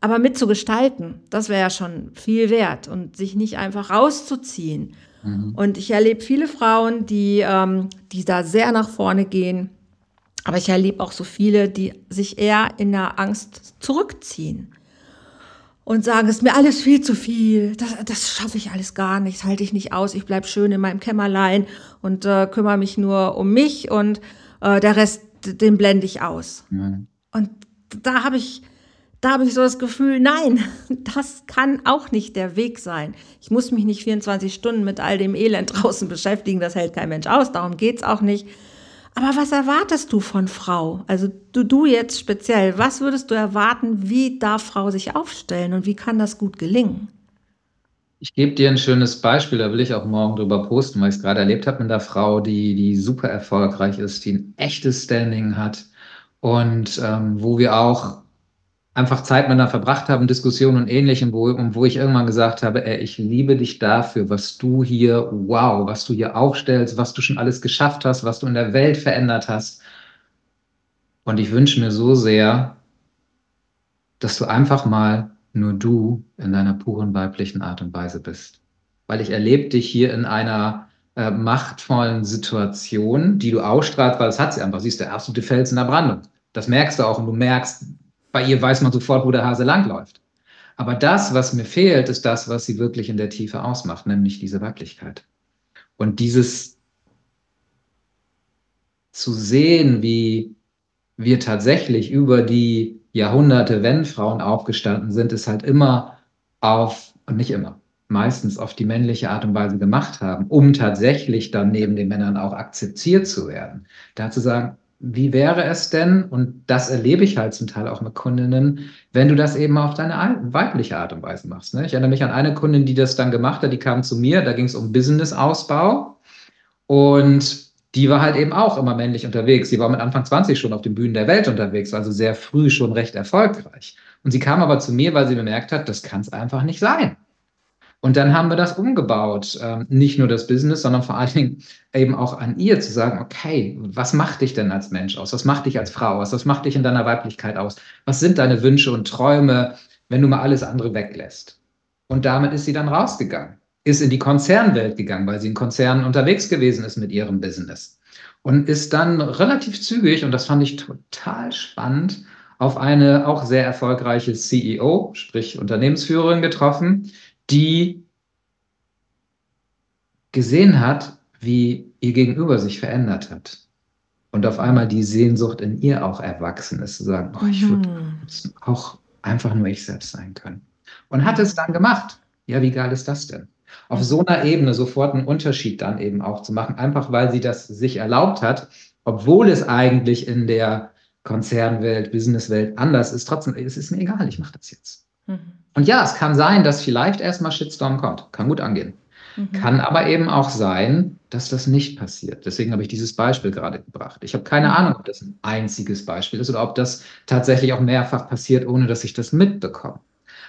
aber mitzugestalten. Das wäre ja schon viel wert und sich nicht einfach rauszuziehen Mhm. Und ich erlebe viele Frauen, die, ähm, die da sehr nach vorne gehen. Aber ich erlebe auch so viele, die sich eher in der Angst zurückziehen und sagen, es ist mir alles viel zu viel, das, das schaffe ich alles gar nicht, das halte ich nicht aus, ich bleibe schön in meinem Kämmerlein und äh, kümmere mich nur um mich und äh, der Rest, den blende ich aus. Mhm. Und da habe ich da habe ich so das Gefühl, nein, das kann auch nicht der Weg sein. Ich muss mich nicht 24 Stunden mit all dem Elend draußen beschäftigen, das hält kein Mensch aus, darum geht's auch nicht. Aber was erwartest du von Frau? Also du, du jetzt speziell, was würdest du erwarten, wie darf Frau sich aufstellen und wie kann das gut gelingen? Ich gebe dir ein schönes Beispiel, da will ich auch morgen drüber posten, weil ich es gerade erlebt habe mit einer Frau, die, die super erfolgreich ist, die ein echtes Standing hat und ähm, wo wir auch einfach Zeit miteinander verbracht haben, Diskussionen und ähnlichem, wo, wo ich irgendwann gesagt habe, ey, ich liebe dich dafür, was du hier, wow, was du hier aufstellst, was du schon alles geschafft hast, was du in der Welt verändert hast. Und ich wünsche mir so sehr, dass du einfach mal nur du in deiner puren weiblichen Art und Weise bist. Weil ich erlebe dich hier in einer äh, machtvollen Situation, die du ausstrahlst, weil das hat sie einfach. Sie ist der absolute Fels in der Brandung. Das merkst du auch und du merkst, bei ihr weiß man sofort, wo der Hase langläuft. Aber das, was mir fehlt, ist das, was sie wirklich in der Tiefe ausmacht, nämlich diese Weiblichkeit. Und dieses zu sehen, wie wir tatsächlich über die Jahrhunderte, wenn Frauen aufgestanden sind, ist halt immer auf, und nicht immer, meistens auf die männliche Art und Weise gemacht haben, um tatsächlich dann neben den Männern auch akzeptiert zu werden. Da zu sagen, wie wäre es denn, und das erlebe ich halt zum Teil auch mit Kundinnen, wenn du das eben auf deine weibliche Art und Weise machst. Ne? Ich erinnere mich an eine Kundin, die das dann gemacht hat, die kam zu mir, da ging es um Business-Ausbau und die war halt eben auch immer männlich unterwegs. Sie war mit Anfang 20 schon auf den Bühnen der Welt unterwegs, also sehr früh schon recht erfolgreich. Und sie kam aber zu mir, weil sie bemerkt hat, das kann es einfach nicht sein. Und dann haben wir das umgebaut. Ähm, nicht nur das Business, sondern vor allen Dingen eben auch an ihr zu sagen, okay, was macht dich denn als Mensch aus? Was macht dich als Frau aus? Was macht dich in deiner Weiblichkeit aus? Was sind deine Wünsche und Träume, wenn du mal alles andere weglässt? Und damit ist sie dann rausgegangen, ist in die Konzernwelt gegangen, weil sie in Konzernen unterwegs gewesen ist mit ihrem Business. Und ist dann relativ zügig, und das fand ich total spannend, auf eine auch sehr erfolgreiche CEO, sprich Unternehmensführerin getroffen, die gesehen hat, wie ihr Gegenüber sich verändert hat. Und auf einmal die Sehnsucht in ihr auch erwachsen ist, zu sagen, oh, ich würde mhm. auch einfach nur ich selbst sein können. Und hat es dann gemacht. Ja, wie geil ist das denn? auf so einer Ebene sofort einen Unterschied dann eben auch zu machen, einfach weil sie das sich erlaubt hat, obwohl es eigentlich in der Konzernwelt, Businesswelt anders ist. Trotzdem, es ist mir egal, ich mache das jetzt. Mhm. Und ja, es kann sein, dass vielleicht erstmal Shitstorm kommt. Kann gut angehen. Mhm. Kann aber eben auch sein, dass das nicht passiert. Deswegen habe ich dieses Beispiel gerade gebracht. Ich habe keine mhm. Ahnung, ob das ein einziges Beispiel ist oder ob das tatsächlich auch mehrfach passiert, ohne dass ich das mitbekomme.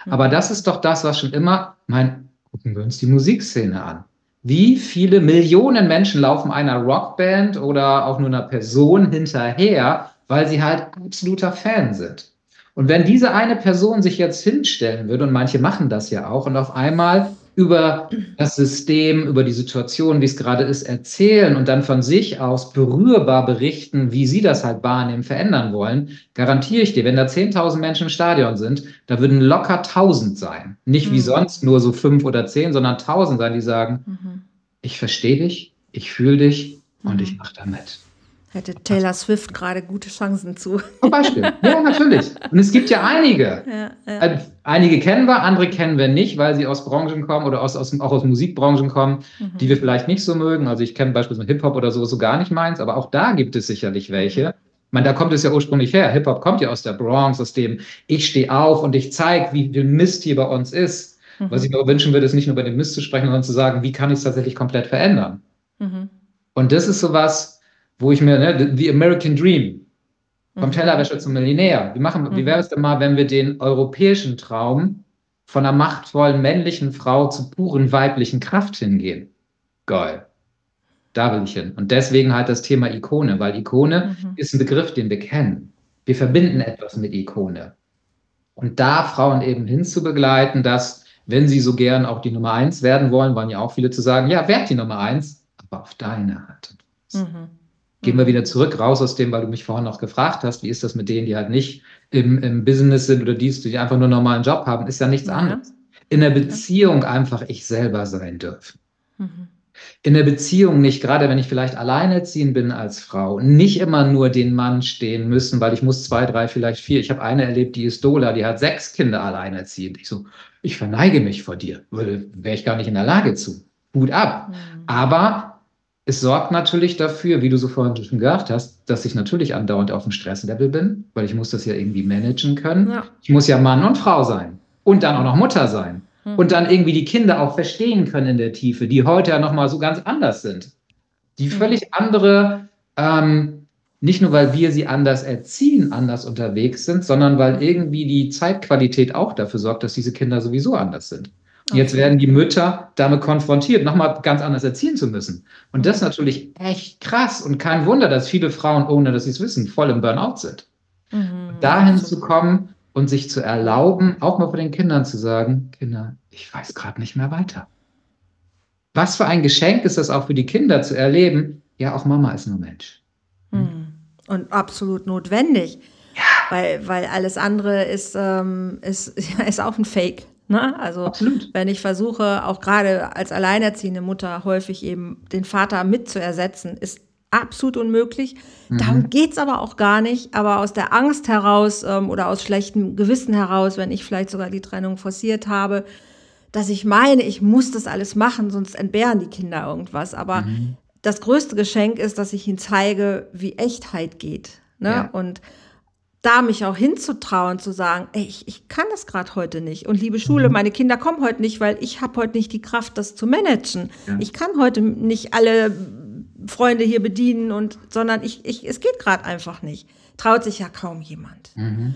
Mhm. Aber das ist doch das, was schon immer, mein, gucken wir uns die Musikszene an. Wie viele Millionen Menschen laufen einer Rockband oder auch nur einer Person hinterher, weil sie halt absoluter Fan sind? Und wenn diese eine Person sich jetzt hinstellen würde, und manche machen das ja auch, und auf einmal über das System, über die Situation, wie es gerade ist, erzählen und dann von sich aus berührbar berichten, wie sie das halt wahrnehmen, verändern wollen, garantiere ich dir, wenn da 10.000 Menschen im Stadion sind, da würden locker 1.000 sein. Nicht wie mhm. sonst nur so fünf oder zehn, sondern 1.000 sein, die sagen, mhm. ich verstehe dich, ich fühle dich mhm. und ich mache da mit. Hätte Taylor Swift gerade gute Chancen zu. Zum Beispiel. Ja, natürlich. Und es gibt ja einige. Ja, ja. Äh, einige kennen wir, andere kennen wir nicht, weil sie aus Branchen kommen oder aus, aus, auch aus Musikbranchen kommen, mhm. die wir vielleicht nicht so mögen. Also ich kenne beispielsweise Hip-Hop oder so, so gar nicht meins, aber auch da gibt es sicherlich welche. Ich meine, da kommt es ja ursprünglich her. Hip-Hop kommt ja aus der Bronx, aus dem ich stehe auf und ich zeige, wie viel Mist hier bei uns ist. Mhm. Was ich mir wünschen würde, ist nicht nur über den Mist zu sprechen, sondern zu sagen, wie kann ich es tatsächlich komplett verändern. Mhm. Und das ist sowas, wo ich mir, ne, The American Dream, vom mhm. Tellerwäscher zum Millionär. Wie, machen, mhm. wie wäre es denn mal, wenn wir den europäischen Traum von einer machtvollen männlichen Frau zu puren weiblichen Kraft hingehen? Geil. Da will ich hin. Und deswegen halt das Thema Ikone, weil Ikone mhm. ist ein Begriff, den wir kennen. Wir verbinden etwas mit Ikone. Und da Frauen eben hinzubegleiten, dass, wenn sie so gern auch die Nummer eins werden wollen, wollen ja auch viele zu sagen, ja, werd die Nummer eins, aber auf deine Art. Mhm. Gehen wir wieder zurück, raus aus dem, weil du mich vorhin noch gefragt hast, wie ist das mit denen, die halt nicht im, im Business sind oder dies, die einfach nur einen normalen Job haben, ist ja nichts ja. anderes. In der Beziehung einfach ich selber sein dürfen. Mhm. In der Beziehung nicht, gerade wenn ich vielleicht alleinerziehend bin als Frau, nicht immer nur den Mann stehen müssen, weil ich muss zwei, drei, vielleicht vier. Ich habe eine erlebt, die ist Dola, die hat sechs Kinder alleinerziehend. Ich so, ich verneige mich vor dir, wäre ich gar nicht in der Lage zu. Hut ab. Mhm. Aber es sorgt natürlich dafür, wie du so vorhin schon gesagt hast, dass ich natürlich andauernd auf dem Stresslevel bin, weil ich muss das ja irgendwie managen können. Ja. Ich muss ja Mann und Frau sein und dann auch noch Mutter sein mhm. und dann irgendwie die Kinder auch verstehen können in der Tiefe, die heute ja nochmal so ganz anders sind. Die mhm. völlig andere, ähm, nicht nur weil wir sie anders erziehen, anders unterwegs sind, sondern weil irgendwie die Zeitqualität auch dafür sorgt, dass diese Kinder sowieso anders sind. Okay. Jetzt werden die Mütter damit konfrontiert, nochmal ganz anders erziehen zu müssen. Und das ist natürlich echt krass und kein Wunder, dass viele Frauen, ohne dass sie es wissen, voll im Burnout sind. Mhm. Dahin zu kommen und sich zu erlauben, auch mal vor den Kindern zu sagen, Kinder, ich weiß gerade nicht mehr weiter. Was für ein Geschenk ist das auch für die Kinder zu erleben, ja, auch Mama ist nur Mensch. Mhm. Und absolut notwendig. Ja. Weil, weil alles andere ist, ähm, ist, ist auch ein Fake. Ne? Also Absolut. wenn ich versuche, auch gerade als alleinerziehende Mutter häufig eben den Vater mit zu ersetzen, ist absolut unmöglich. Mhm. Darum geht's aber auch gar nicht. Aber aus der Angst heraus ähm, oder aus schlechtem Gewissen heraus, wenn ich vielleicht sogar die Trennung forciert habe, dass ich meine, ich muss das alles machen, sonst entbehren die Kinder irgendwas. Aber mhm. das größte Geschenk ist, dass ich ihnen zeige, wie Echtheit geht. Ne? Ja. Und da mich auch hinzutrauen, zu sagen, ey, ich, ich kann das gerade heute nicht. Und liebe Schule, mhm. meine Kinder kommen heute nicht, weil ich habe heute nicht die Kraft, das zu managen. Ja. Ich kann heute nicht alle Freunde hier bedienen und, sondern ich, ich, es geht gerade einfach nicht. Traut sich ja kaum jemand. Mhm.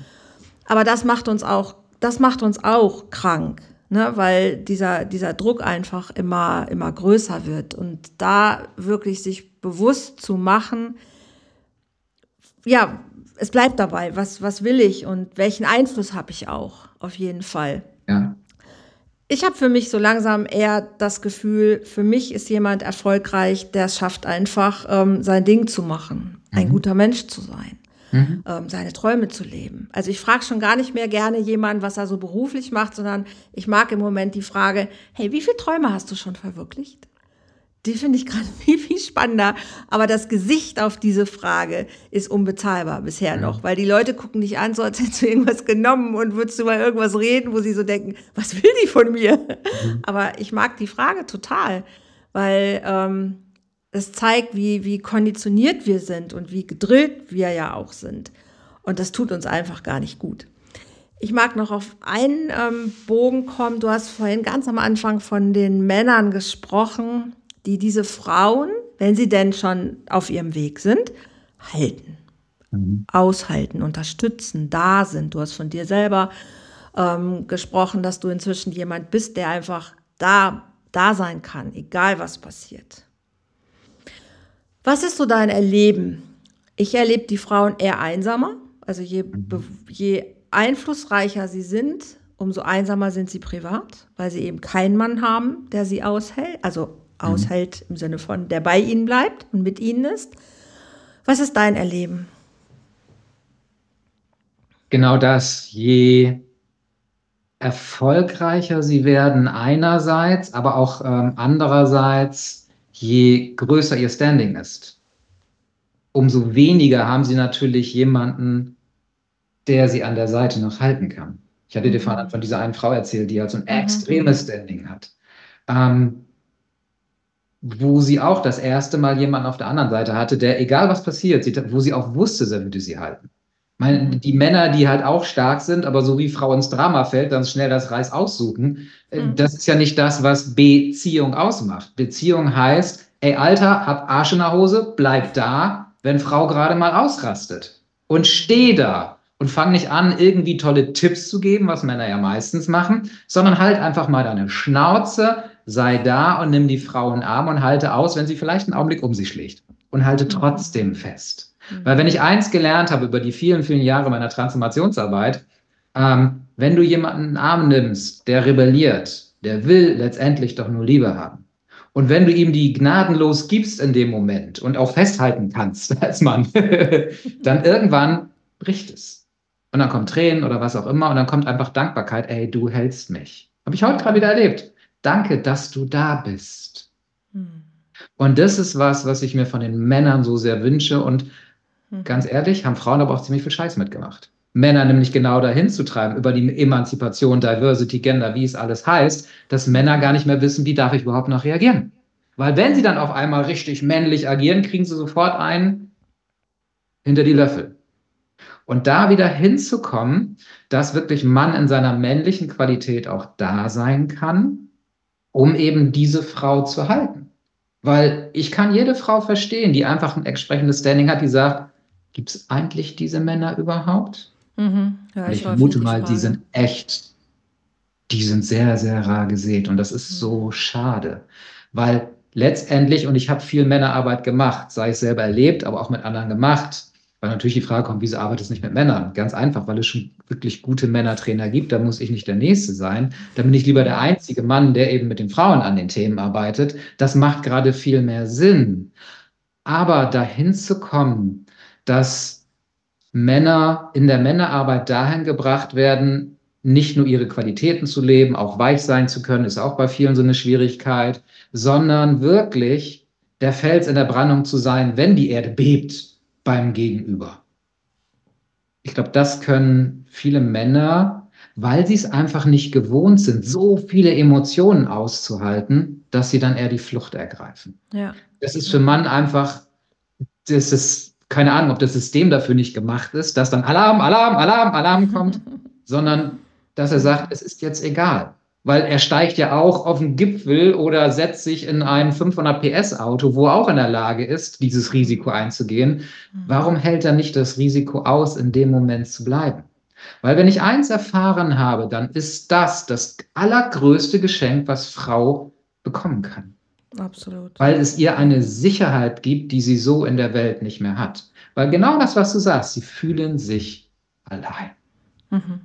Aber das macht uns auch, das macht uns auch krank, ne? weil dieser, dieser Druck einfach immer, immer größer wird. Und da wirklich sich bewusst zu machen, ja, es bleibt dabei, was, was will ich und welchen Einfluss habe ich auch, auf jeden Fall. Ja. Ich habe für mich so langsam eher das Gefühl, für mich ist jemand erfolgreich, der es schafft einfach, ähm, sein Ding zu machen, mhm. ein guter Mensch zu sein, mhm. ähm, seine Träume zu leben. Also ich frage schon gar nicht mehr gerne jemanden, was er so beruflich macht, sondern ich mag im Moment die Frage, hey, wie viele Träume hast du schon verwirklicht? Die finde ich gerade viel, viel spannender. Aber das Gesicht auf diese Frage ist unbezahlbar bisher ja. noch, weil die Leute gucken dich an, so als hättest du irgendwas genommen und würdest du mal irgendwas reden, wo sie so denken, was will die von mir? Mhm. Aber ich mag die Frage total, weil ähm, es zeigt, wie, wie konditioniert wir sind und wie gedrillt wir ja auch sind. Und das tut uns einfach gar nicht gut. Ich mag noch auf einen ähm, Bogen kommen. Du hast vorhin ganz am Anfang von den Männern gesprochen, die diese Frauen, wenn sie denn schon auf ihrem Weg sind, halten, mhm. aushalten, unterstützen, da sind. Du hast von dir selber ähm, gesprochen, dass du inzwischen jemand bist, der einfach da, da sein kann, egal was passiert. Was ist so dein Erleben? Ich erlebe die Frauen eher einsamer. Also je, mhm. je einflussreicher sie sind, umso einsamer sind sie privat, weil sie eben keinen Mann haben, der sie aushält. Also. Aushält im Sinne von, der bei ihnen bleibt und mit ihnen ist. Was ist dein Erleben? Genau das, je erfolgreicher sie werden einerseits, aber auch ähm, andererseits, je größer ihr Standing ist, umso weniger haben sie natürlich jemanden, der sie an der Seite noch halten kann. Ich hatte dir mhm. von dieser einen Frau erzählt, die halt so ein mhm. extremes Standing hat. Ähm, wo sie auch das erste Mal jemanden auf der anderen Seite hatte, der, egal was passiert, sie, wo sie auch wusste, sie würde sie halten. Meine, die Männer, die halt auch stark sind, aber so wie Frau ins Drama fällt, dann schnell das Reis aussuchen, äh, mhm. das ist ja nicht das, was Beziehung ausmacht. Beziehung heißt, ey Alter, hab Arsch in der Hose, bleib da, wenn Frau gerade mal ausrastet. Und steh da und fang nicht an, irgendwie tolle Tipps zu geben, was Männer ja meistens machen, sondern halt einfach mal deine Schnauze, sei da und nimm die Frau in den Arm und halte aus, wenn sie vielleicht einen Augenblick um sich schlägt. Und halte mhm. trotzdem fest. Mhm. Weil wenn ich eins gelernt habe über die vielen, vielen Jahre meiner Transformationsarbeit, ähm, wenn du jemanden in den Arm nimmst, der rebelliert, der will letztendlich doch nur Liebe haben. Und wenn du ihm die gnadenlos gibst in dem Moment und auch festhalten kannst als Mann, dann irgendwann bricht es. Und dann kommen Tränen oder was auch immer und dann kommt einfach Dankbarkeit, ey, du hältst mich. Habe ich heute gerade wieder erlebt. Danke, dass du da bist. Hm. Und das ist was, was ich mir von den Männern so sehr wünsche. Und hm. ganz ehrlich, haben Frauen aber auch ziemlich viel Scheiß mitgemacht. Männer nämlich genau dahin zu treiben, über die Emanzipation, Diversity, Gender, wie es alles heißt, dass Männer gar nicht mehr wissen, wie darf ich überhaupt noch reagieren. Weil wenn sie dann auf einmal richtig männlich agieren, kriegen sie sofort einen hinter die Löffel. Und da wieder hinzukommen, dass wirklich Mann in seiner männlichen Qualität auch da sein kann, um eben diese Frau zu halten. Weil ich kann jede Frau verstehen, die einfach ein entsprechendes Standing hat, die sagt, gibt es eigentlich diese Männer überhaupt? Mhm. Ja, ich vermute mal, die sind echt, die sind sehr, sehr rar gesät. Und das ist mhm. so schade, weil letztendlich, und ich habe viel Männerarbeit gemacht, sei es selber erlebt, aber auch mit anderen gemacht, weil natürlich die Frage kommt, wieso arbeitest du nicht mit Männern? Ganz einfach, weil es schon wirklich gute Männertrainer gibt. Da muss ich nicht der Nächste sein. Da bin ich lieber der einzige Mann, der eben mit den Frauen an den Themen arbeitet. Das macht gerade viel mehr Sinn. Aber dahin zu kommen, dass Männer in der Männerarbeit dahin gebracht werden, nicht nur ihre Qualitäten zu leben, auch weich sein zu können, ist auch bei vielen so eine Schwierigkeit, sondern wirklich der Fels in der Brandung zu sein, wenn die Erde bebt beim Gegenüber. Ich glaube, das können viele Männer, weil sie es einfach nicht gewohnt sind, so viele Emotionen auszuhalten, dass sie dann eher die Flucht ergreifen. Ja. Das ist für Mann einfach, das ist keine Ahnung, ob das System dafür nicht gemacht ist, dass dann Alarm, Alarm, Alarm, Alarm kommt, sondern dass er sagt, es ist jetzt egal weil er steigt ja auch auf den Gipfel oder setzt sich in ein 500 PS Auto, wo er auch in der Lage ist, dieses Risiko einzugehen. Mhm. Warum hält er nicht das Risiko aus, in dem Moment zu bleiben? Weil wenn ich eins erfahren habe, dann ist das das allergrößte Geschenk, was Frau bekommen kann. Absolut. Weil es ihr eine Sicherheit gibt, die sie so in der Welt nicht mehr hat. Weil genau das, was du sagst, sie fühlen sich allein. Mhm.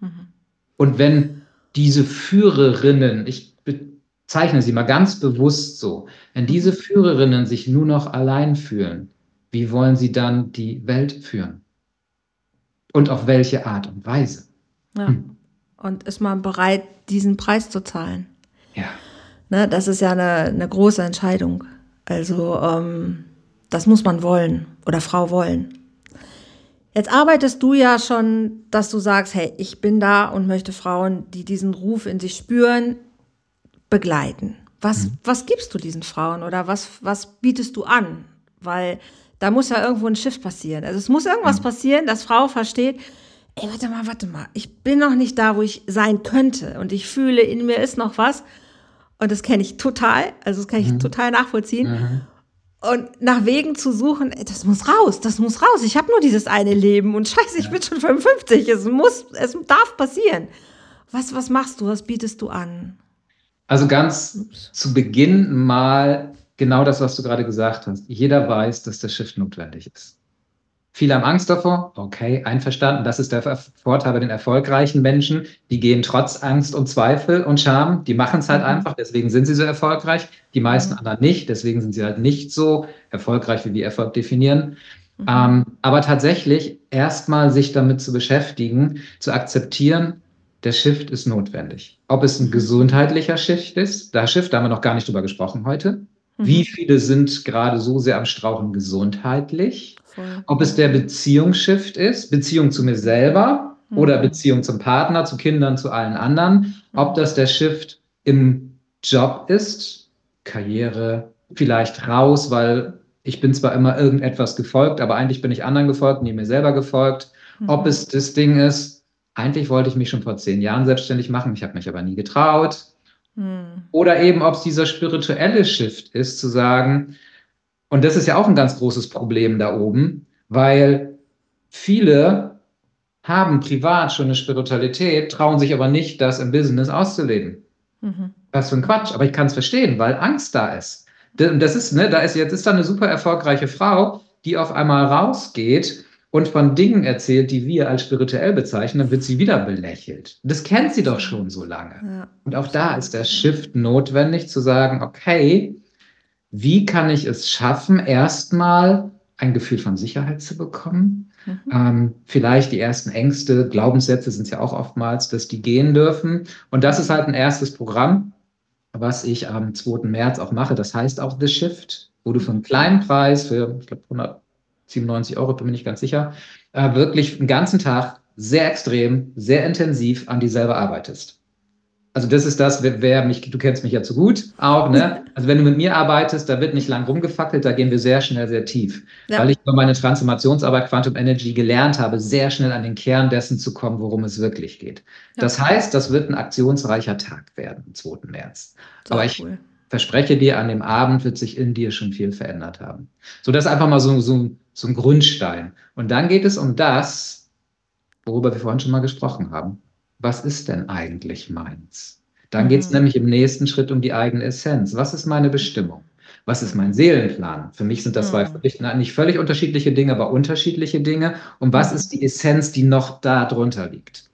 Mhm. Und wenn diese Führerinnen, ich bezeichne sie mal ganz bewusst so, wenn diese Führerinnen sich nur noch allein fühlen, wie wollen sie dann die Welt führen? Und auf welche Art und Weise? Ja. Hm. Und ist man bereit, diesen Preis zu zahlen? Ja. Ne, das ist ja eine, eine große Entscheidung. Also ähm, das muss man wollen oder Frau wollen. Jetzt arbeitest du ja schon, dass du sagst, hey, ich bin da und möchte Frauen, die diesen Ruf in sich spüren, begleiten. Was, mhm. was gibst du diesen Frauen oder was, was bietest du an? Weil da muss ja irgendwo ein Shift passieren. Also es muss irgendwas mhm. passieren, dass Frau versteht, ey, warte mal, warte mal, ich bin noch nicht da, wo ich sein könnte und ich fühle, in mir ist noch was und das kenne ich total, also das kann ich mhm. total nachvollziehen. Und nach Wegen zu suchen, das muss raus, das muss raus. Ich habe nur dieses eine Leben und scheiße, ich bin schon 55. Es muss, es darf passieren. Was, was machst du? Was bietest du an? Also ganz Ups. zu Beginn mal genau das, was du gerade gesagt hast. Jeder weiß, dass der Shift notwendig ist. Viele haben Angst davor. Okay, einverstanden. Das ist der Vorteil bei den erfolgreichen Menschen. Die gehen trotz Angst und Zweifel und Scham. Die machen es halt mhm. einfach. Deswegen sind sie so erfolgreich. Die meisten mhm. anderen nicht. Deswegen sind sie halt nicht so erfolgreich, wie wir Erfolg definieren. Mhm. Ähm, aber tatsächlich erstmal sich damit zu beschäftigen, zu akzeptieren, der Shift ist notwendig. Ob es ein mhm. gesundheitlicher Shift ist, da Shift, da haben wir noch gar nicht drüber gesprochen heute. Wie mhm. viele sind gerade so sehr am Strauchen gesundheitlich? Voll. Ob es der Beziehungsshift ist, Beziehung zu mir selber mhm. oder Beziehung zum Partner, zu Kindern, zu allen anderen. Mhm. Ob das der Shift im Job ist, Karriere, vielleicht raus, weil ich bin zwar immer irgendetwas gefolgt, aber eigentlich bin ich anderen gefolgt, nie mir selber gefolgt. Mhm. Ob es das Ding ist, eigentlich wollte ich mich schon vor zehn Jahren selbstständig machen, ich habe mich aber nie getraut. Mhm. Oder eben, ob es dieser spirituelle Shift ist, zu sagen, und das ist ja auch ein ganz großes Problem da oben, weil viele haben privat schon eine Spiritualität, trauen sich aber nicht, das im Business auszuleben. Mhm. Was für ein Quatsch, aber ich kann es verstehen, weil Angst da ist. Und das ist, ne, da ist jetzt ist da eine super erfolgreiche Frau, die auf einmal rausgeht und von Dingen erzählt, die wir als spirituell bezeichnen, dann wird sie wieder belächelt. Das kennt sie doch schon so lange. Ja. Und auch da ist der Shift notwendig zu sagen, okay, wie kann ich es schaffen, erstmal ein Gefühl von Sicherheit zu bekommen? Mhm. Ähm, vielleicht die ersten Ängste, Glaubenssätze sind es ja auch oftmals, dass die gehen dürfen. Und das ist halt ein erstes Programm, was ich am 2. März auch mache. Das heißt auch The Shift, wo du für einen kleinen Preis, für, ich glaube, 197 Euro, bin mir nicht ganz sicher, äh, wirklich einen ganzen Tag sehr extrem, sehr intensiv an dir selber arbeitest. Also das ist das, wer mich, du kennst mich ja zu gut auch, ne? Also wenn du mit mir arbeitest, da wird nicht lang rumgefackelt, da gehen wir sehr schnell, sehr tief. Ja. Weil ich über meine Transformationsarbeit Quantum Energy gelernt habe, sehr schnell an den Kern dessen zu kommen, worum es wirklich geht. Ja. Das heißt, das wird ein aktionsreicher Tag werden, am 2. März. So Aber ich cool. verspreche dir, an dem Abend wird sich in dir schon viel verändert haben. So, das ist einfach mal so, so, so ein Grundstein. Und dann geht es um das, worüber wir vorhin schon mal gesprochen haben was ist denn eigentlich meins? Dann mhm. geht es nämlich im nächsten Schritt um die eigene Essenz. Was ist meine Bestimmung? Was ist mein Seelenplan? Für mich sind das zwei mhm. völlig, nicht völlig unterschiedliche Dinge, aber unterschiedliche Dinge. Und was mhm. ist die Essenz, die noch da drunter liegt?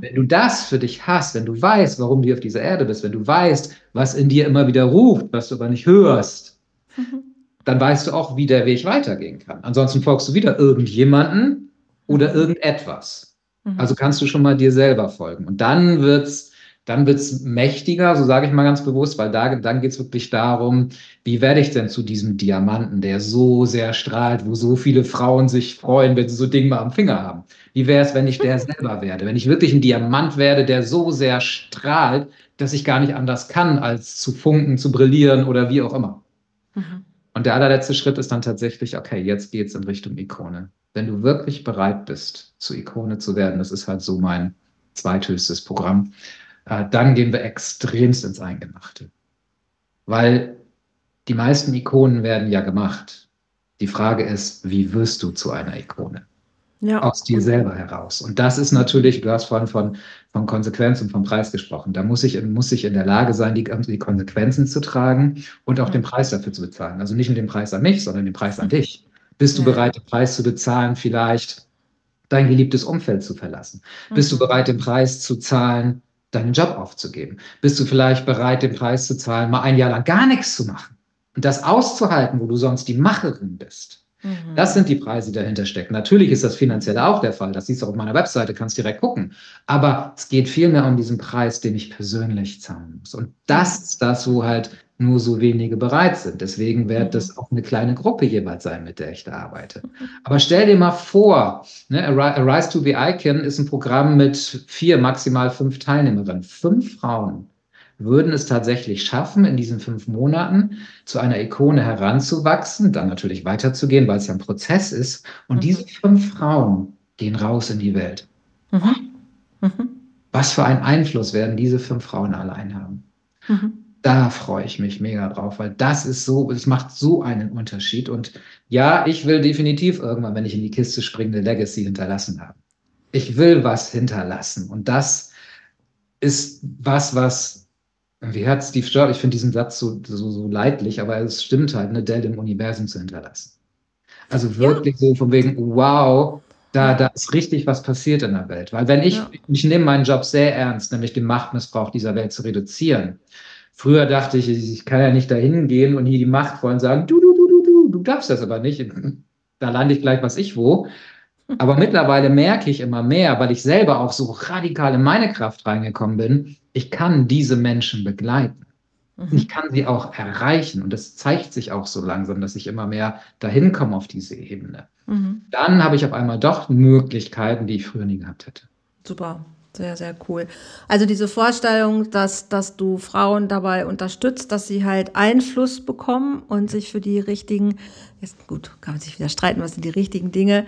Wenn du das für dich hast, wenn du weißt, warum du auf dieser Erde bist, wenn du weißt, was in dir immer wieder ruft, was du aber nicht hörst, dann weißt du auch, wie der Weg weitergehen kann. Ansonsten folgst du wieder irgendjemanden oder irgendetwas. Mhm. Also kannst du schon mal dir selber folgen. Und dann wird's dann wird's mächtiger, so sage ich mal ganz bewusst, weil da, dann geht's wirklich darum, wie werde ich denn zu diesem Diamanten, der so sehr strahlt, wo so viele Frauen sich freuen, wenn sie so Ding mal am Finger haben. Wie wäre es, wenn ich der selber werde? Wenn ich wirklich ein Diamant werde, der so sehr strahlt, dass ich gar nicht anders kann, als zu funken, zu brillieren oder wie auch immer. Mhm. Und der allerletzte Schritt ist dann tatsächlich, okay, jetzt geht's in Richtung Ikone wenn du wirklich bereit bist, zur Ikone zu werden, das ist halt so mein zweithöchstes Programm, äh, dann gehen wir extremst ins Eingemachte. Weil die meisten Ikonen werden ja gemacht. Die Frage ist, wie wirst du zu einer Ikone? Ja. Aus dir selber heraus. Und das ist natürlich, du hast vorhin von, von Konsequenz und vom Preis gesprochen. Da muss ich, muss ich in der Lage sein, die, die Konsequenzen zu tragen und auch ja. den Preis dafür zu bezahlen. Also nicht nur den Preis an mich, sondern den Preis an dich. Bist du bereit, den Preis zu bezahlen, vielleicht dein geliebtes Umfeld zu verlassen? Mhm. Bist du mhm. bereit, den Preis zu zahlen, deinen Job aufzugeben? Bist du vielleicht bereit, den Preis zu zahlen, mal ein Jahr lang gar nichts zu machen? Und das auszuhalten, wo du sonst die Macherin bist. Mhm. Das sind die Preise, die dahinter stecken. Natürlich ist das finanziell auch der Fall. Das siehst du auf meiner Webseite, kannst direkt gucken. Aber es geht vielmehr um diesen Preis, den ich persönlich zahlen muss. Und das ist das, wo halt nur so wenige bereit sind. Deswegen wird mhm. das auch eine kleine Gruppe jeweils sein, mit der ich da arbeite. Aber stell dir mal vor, ne, Arise to the Icon ist ein Programm mit vier, maximal fünf Teilnehmerinnen. Fünf Frauen würden es tatsächlich schaffen, in diesen fünf Monaten zu einer Ikone heranzuwachsen, dann natürlich weiterzugehen, weil es ja ein Prozess ist. Und mhm. diese fünf Frauen gehen raus in die Welt. Mhm. Mhm. Was für einen Einfluss werden diese fünf Frauen allein haben? Da freue ich mich mega drauf, weil das ist so, es macht so einen Unterschied. Und ja, ich will definitiv irgendwann, wenn ich in die Kiste springe, eine Legacy hinterlassen haben. Ich will was hinterlassen. Und das ist was, was wie hat Steve Jobs, ich finde diesen Satz so, so, so leidlich, aber es stimmt halt, eine Dell im Universum zu hinterlassen. Also wirklich ja. so von wegen, wow, da, da ist richtig was passiert in der Welt. Weil wenn ich, ja. ich nehme meinen Job sehr ernst, nämlich den Machtmissbrauch dieser Welt zu reduzieren. Früher dachte ich, ich kann ja nicht dahin gehen und hier die Macht wollen sagen, du, du, du, du, du, du darfst das aber nicht. Da lande ich gleich, was ich wo. Aber mittlerweile merke ich immer mehr, weil ich selber auch so radikal in meine Kraft reingekommen bin, ich kann diese Menschen begleiten. Mhm. Ich kann sie auch erreichen. Und das zeigt sich auch so langsam, dass ich immer mehr dahin komme auf diese Ebene. Mhm. Dann habe ich auf einmal doch Möglichkeiten, die ich früher nie gehabt hätte. Super. Sehr, sehr cool. Also diese Vorstellung, dass, dass du Frauen dabei unterstützt, dass sie halt Einfluss bekommen und sich für die richtigen, jetzt gut, kann man sich wieder streiten, was sind die richtigen Dinge,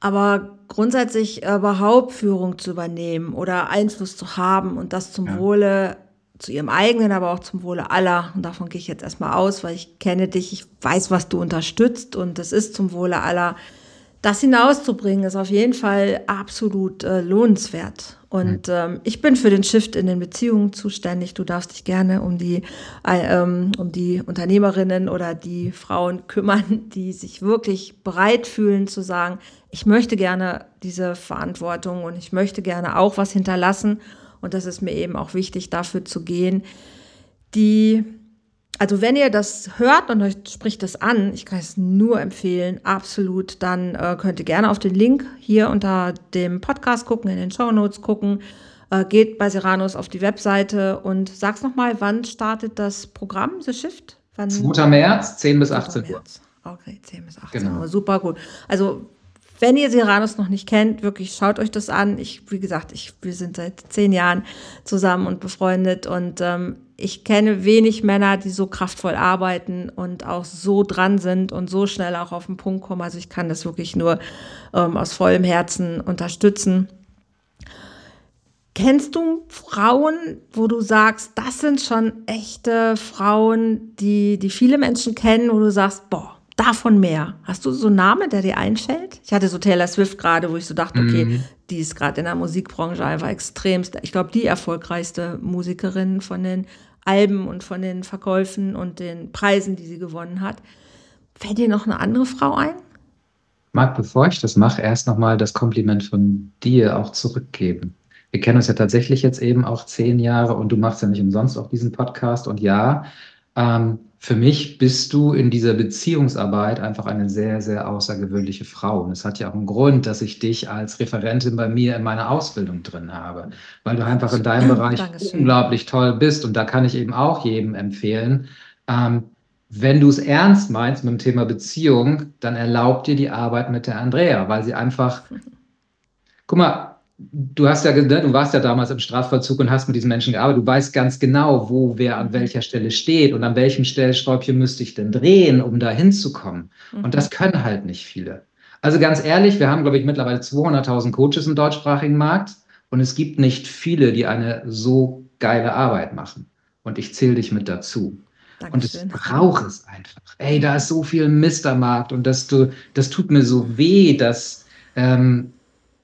aber grundsätzlich überhaupt Führung zu übernehmen oder Einfluss zu haben und das zum ja. Wohle, zu ihrem eigenen, aber auch zum Wohle aller. Und davon gehe ich jetzt erstmal aus, weil ich kenne dich, ich weiß, was du unterstützt und es ist zum Wohle aller. Das hinauszubringen, ist auf jeden Fall absolut äh, lohnenswert. Und ähm, ich bin für den Shift in den Beziehungen zuständig. Du darfst dich gerne um die, äh, ähm, um die Unternehmerinnen oder die Frauen kümmern, die sich wirklich bereit fühlen zu sagen, ich möchte gerne diese Verantwortung und ich möchte gerne auch was hinterlassen. Und das ist mir eben auch wichtig, dafür zu gehen, die also wenn ihr das hört und euch spricht das an, ich kann es nur empfehlen, absolut, dann äh, könnt ihr gerne auf den Link hier unter dem Podcast gucken, in den Show Notes gucken. Äh, geht bei Seranus auf die Webseite und sag's nochmal, wann startet das Programm, The Shift? Wann? 2. März, 10 bis 18 Uhr. Okay, 10 bis 18 genau. Uhr, super gut. Also wenn ihr Seranus noch nicht kennt, wirklich schaut euch das an. Ich, wie gesagt, ich, wir sind seit zehn Jahren zusammen und befreundet und ähm, ich kenne wenig Männer, die so kraftvoll arbeiten und auch so dran sind und so schnell auch auf den Punkt kommen. Also ich kann das wirklich nur ähm, aus vollem Herzen unterstützen. Kennst du Frauen, wo du sagst, das sind schon echte Frauen, die, die viele Menschen kennen, wo du sagst, boah, davon mehr? Hast du so einen Namen, der dir einfällt? Ich hatte so Taylor Swift gerade, wo ich so dachte, okay, mhm. die ist gerade in der Musikbranche einfach extremst, ich glaube, die erfolgreichste Musikerin von den Alben und von den Verkäufen und den Preisen, die sie gewonnen hat. Fällt dir noch eine andere Frau ein? Marc, bevor ich das mache, erst nochmal das Kompliment von dir auch zurückgeben. Wir kennen uns ja tatsächlich jetzt eben auch zehn Jahre und du machst ja nicht umsonst auch diesen Podcast. Und ja, ähm, für mich bist du in dieser Beziehungsarbeit einfach eine sehr, sehr außergewöhnliche Frau. Und es hat ja auch einen Grund, dass ich dich als Referentin bei mir in meiner Ausbildung drin habe, weil du einfach in deinem Bereich Dankeschön. unglaublich toll bist. Und da kann ich eben auch jedem empfehlen, ähm, wenn du es ernst meinst mit dem Thema Beziehung, dann erlaubt dir die Arbeit mit der Andrea, weil sie einfach, guck mal, du hast ja, ne, du warst ja damals im Strafvollzug und hast mit diesen Menschen gearbeitet. Du weißt ganz genau, wo wer an welcher Stelle steht und an welchem Stellschräubchen müsste ich denn drehen, um da hinzukommen. Mhm. Und das können halt nicht viele. Also ganz ehrlich, wir haben, glaube ich, mittlerweile 200.000 Coaches im deutschsprachigen Markt und es gibt nicht viele, die eine so geile Arbeit machen. Und ich zähle dich mit dazu. Dankeschön. Und ich brauche es einfach. Ey, da ist so viel Mist am Markt und das, du, das tut mir so weh, dass ähm,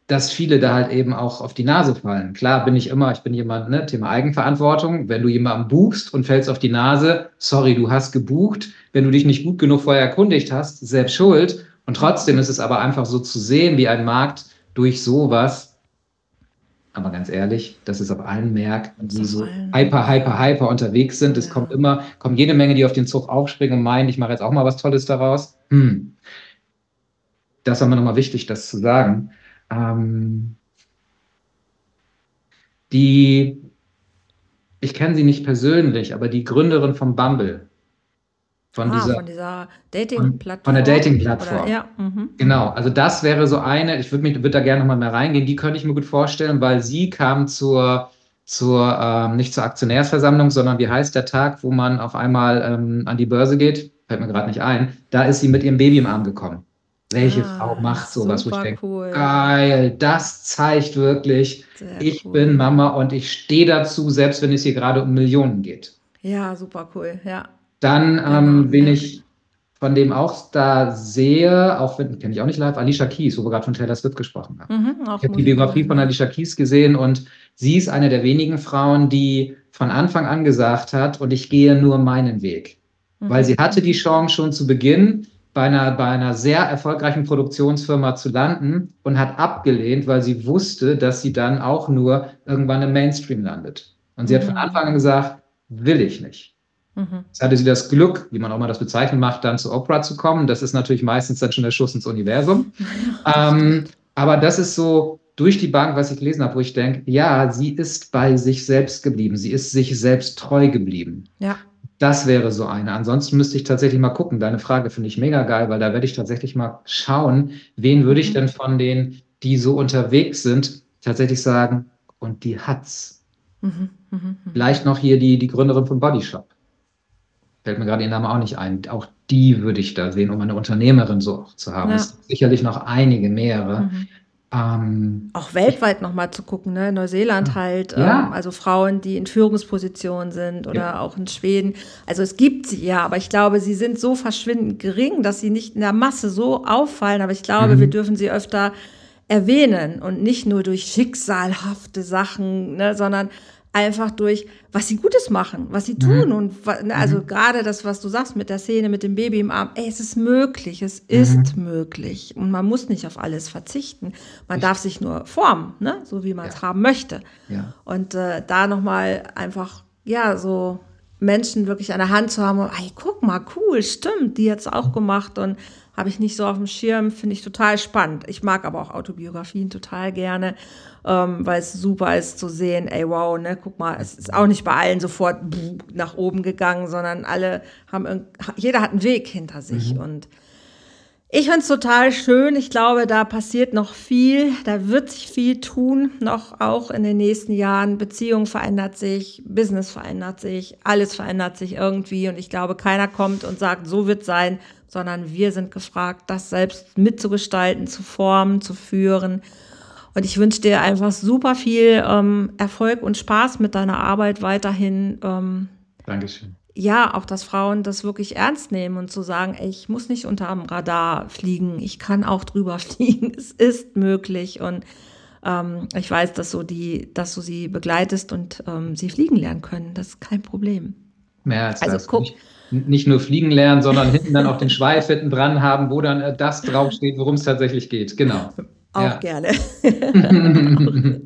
dass viele da halt eben auch auf die Nase fallen. Klar bin ich immer, ich bin jemand, ne, Thema Eigenverantwortung. Wenn du jemanden buchst und fällst auf die Nase, sorry, du hast gebucht. Wenn du dich nicht gut genug vorher erkundigt hast, selbst schuld. Und trotzdem ist es aber einfach so zu sehen, wie ein Markt durch sowas, aber ganz ehrlich, das ist auf allen Märkten, die so hyper, hyper, hyper unterwegs sind. Es ja. kommt immer, kommen jede Menge, die auf den Zug aufspringen und meinen, ich mache jetzt auch mal was Tolles daraus. Hm das war mir nochmal wichtig, das zu sagen. Ähm, die, ich kenne sie nicht persönlich, aber die Gründerin von Bumble, von, ah, dieser, von dieser Dating-Plattform. Von der Dating-Plattform. Ja, mhm. Genau, also das wäre so eine, ich würde würd da gerne nochmal mehr reingehen, die könnte ich mir gut vorstellen, weil sie kam zur, zur ähm, nicht zur Aktionärsversammlung, sondern wie heißt der Tag, wo man auf einmal ähm, an die Börse geht? Fällt mir gerade nicht ein. Da ist sie mit ihrem Baby im Arm gekommen. Welche ah, Frau macht sowas, wo ich denke, cool. geil, das zeigt wirklich, Sehr ich cool. bin Mama und ich stehe dazu, selbst wenn es hier gerade um Millionen geht. Ja, super cool, ja. Dann, ähm, wen ich von dem auch da sehe, auch wenn, kenne ich auch nicht live, Alicia Keys, wo wir gerade von Taylor Swift gesprochen haben. Mhm, ich habe die Biografie von Alicia Keys gesehen und sie ist eine der wenigen Frauen, die von Anfang an gesagt hat, und ich gehe nur meinen Weg. Mhm. Weil sie hatte die Chance schon zu Beginn, bei einer, bei einer sehr erfolgreichen Produktionsfirma zu landen und hat abgelehnt, weil sie wusste, dass sie dann auch nur irgendwann im Mainstream landet. Und sie mhm. hat von mhm. Anfang an gesagt, will ich nicht. Mhm. Jetzt hatte sie das Glück, wie man auch mal das bezeichnen macht, dann zu Oprah zu kommen. Das ist natürlich meistens dann schon der Schuss ins Universum. ähm, aber das ist so durch die Bank, was ich gelesen habe, wo ich denke, ja, sie ist bei sich selbst geblieben. Sie ist sich selbst treu geblieben. Ja. Das wäre so eine. Ansonsten müsste ich tatsächlich mal gucken. Deine Frage finde ich mega geil, weil da werde ich tatsächlich mal schauen, wen würde ich mhm. denn von denen, die so unterwegs sind, tatsächlich sagen, und die hat's. Mhm, mh, mh. Vielleicht noch hier die, die Gründerin von Bodyshop. Fällt mir gerade ihr Name auch nicht ein. Auch die würde ich da sehen, um eine Unternehmerin so zu haben. Ja. Es gibt sicherlich noch einige, mehrere. Mhm. Ähm, auch weltweit nochmal zu gucken, ne? Neuseeland halt, ja. ähm, also Frauen, die in Führungspositionen sind oder ja. auch in Schweden. Also es gibt sie ja, aber ich glaube, sie sind so verschwindend gering, dass sie nicht in der Masse so auffallen. Aber ich glaube, mhm. wir dürfen sie öfter erwähnen und nicht nur durch schicksalhafte Sachen, ne, sondern einfach durch, was sie Gutes machen, was sie mhm. tun. Mhm. Und ne, also mhm. gerade das, was du sagst mit der Szene, mit dem Baby im Arm, ey, es ist möglich, es mhm. ist möglich. Und man muss nicht auf alles verzichten. Man ich darf sich nur formen, ne? so wie man es ja. haben möchte. Ja. Und äh, da nochmal einfach, ja, so Menschen wirklich an der Hand zu haben, ey, guck mal, cool, stimmt, die hat es auch gemacht und habe ich nicht so auf dem Schirm, finde ich total spannend. Ich mag aber auch Autobiografien total gerne ähm, weil es super ist zu sehen, ey, wow, ne, guck mal, es ist auch nicht bei allen sofort nach oben gegangen, sondern alle haben, jeder hat einen Weg hinter sich mhm. und ich finde es total schön. Ich glaube, da passiert noch viel. Da wird sich viel tun, noch auch in den nächsten Jahren. Beziehung verändert sich, Business verändert sich, alles verändert sich irgendwie. Und ich glaube, keiner kommt und sagt, so wird sein, sondern wir sind gefragt, das selbst mitzugestalten, zu formen, zu führen. Und ich wünsche dir einfach super viel ähm, Erfolg und Spaß mit deiner Arbeit weiterhin. Ähm, Dankeschön. Ja, auch dass Frauen das wirklich ernst nehmen und zu sagen, ey, ich muss nicht unter dem Radar fliegen, ich kann auch drüber fliegen, es ist möglich. Und ähm, ich weiß, dass du, die, dass du sie begleitest und ähm, sie fliegen lernen können. Das ist kein Problem. Mehr als also, das. Guck, nicht, nicht nur fliegen lernen, sondern hinten dann auch den Schweif hinten dran haben, wo dann äh, das draufsteht, worum es tatsächlich geht. Genau. Auch ja. gerne.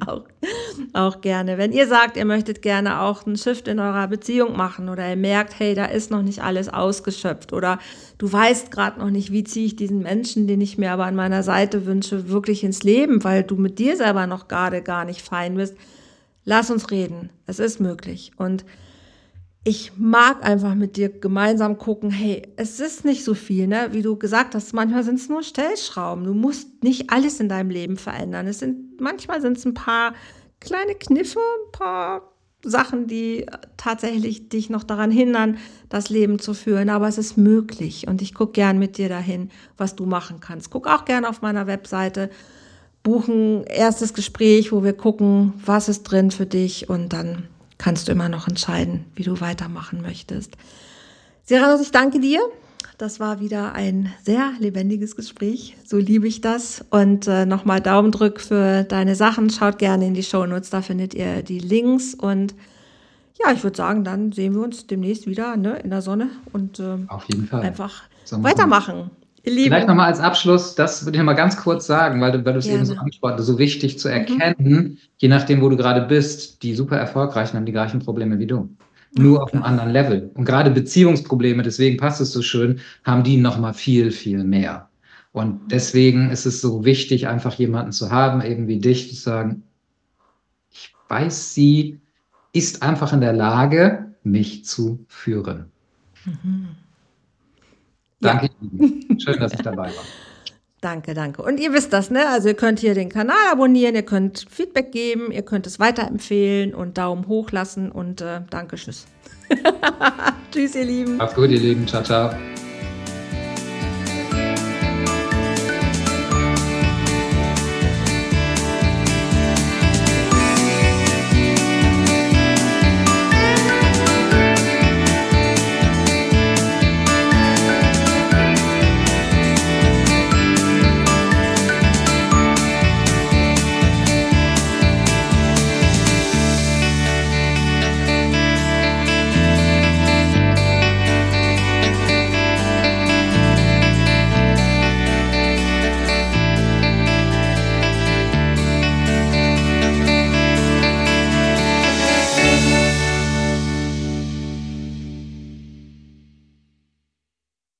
auch, auch, auch, gerne. Wenn ihr sagt, ihr möchtet gerne auch einen Shift in eurer Beziehung machen oder ihr merkt, hey, da ist noch nicht alles ausgeschöpft oder du weißt gerade noch nicht, wie ziehe ich diesen Menschen, den ich mir aber an meiner Seite wünsche, wirklich ins Leben, weil du mit dir selber noch gerade gar nicht fein bist. Lass uns reden. Es ist möglich. Und ich mag einfach mit dir gemeinsam gucken, hey, es ist nicht so viel, ne? Wie du gesagt hast, manchmal sind es nur Stellschrauben. Du musst nicht alles in deinem Leben verändern. Es sind, manchmal sind es ein paar kleine Kniffe, ein paar Sachen, die tatsächlich dich noch daran hindern, das Leben zu führen. Aber es ist möglich. Und ich gucke gern mit dir dahin, was du machen kannst. Guck auch gern auf meiner Webseite. Buchen erstes Gespräch, wo wir gucken, was ist drin für dich und dann kannst du immer noch entscheiden, wie du weitermachen möchtest. Seranos, ich danke dir. Das war wieder ein sehr lebendiges Gespräch. So liebe ich das. Und äh, nochmal Daumen drück für deine Sachen. Schaut gerne in die Show Notes, da findet ihr die Links. Und ja, ich würde sagen, dann sehen wir uns demnächst wieder ne, in der Sonne und äh, Auf jeden Fall. einfach weitermachen. Lieben. Vielleicht nochmal als Abschluss, das würde ich mal ganz kurz sagen, weil du, weil du es eben so ansprachst, so wichtig zu mhm. erkennen, mhm. je nachdem, wo du gerade bist, die super erfolgreichen haben die gleichen Probleme wie du. Nur auf einem anderen Level. Und gerade Beziehungsprobleme, deswegen passt es so schön, haben die nochmal viel, viel mehr. Und deswegen ist es so wichtig, einfach jemanden zu haben, eben wie dich, zu sagen, ich weiß, sie ist einfach in der Lage, mich zu führen. Mhm. Danke, ja. schön, dass ich dabei war. Danke, danke. Und ihr wisst das, ne? Also ihr könnt hier den Kanal abonnieren, ihr könnt Feedback geben, ihr könnt es weiterempfehlen und Daumen hoch lassen und äh, danke, tschüss. tschüss, ihr Lieben. Macht's gut, ihr Lieben. Ciao, ciao.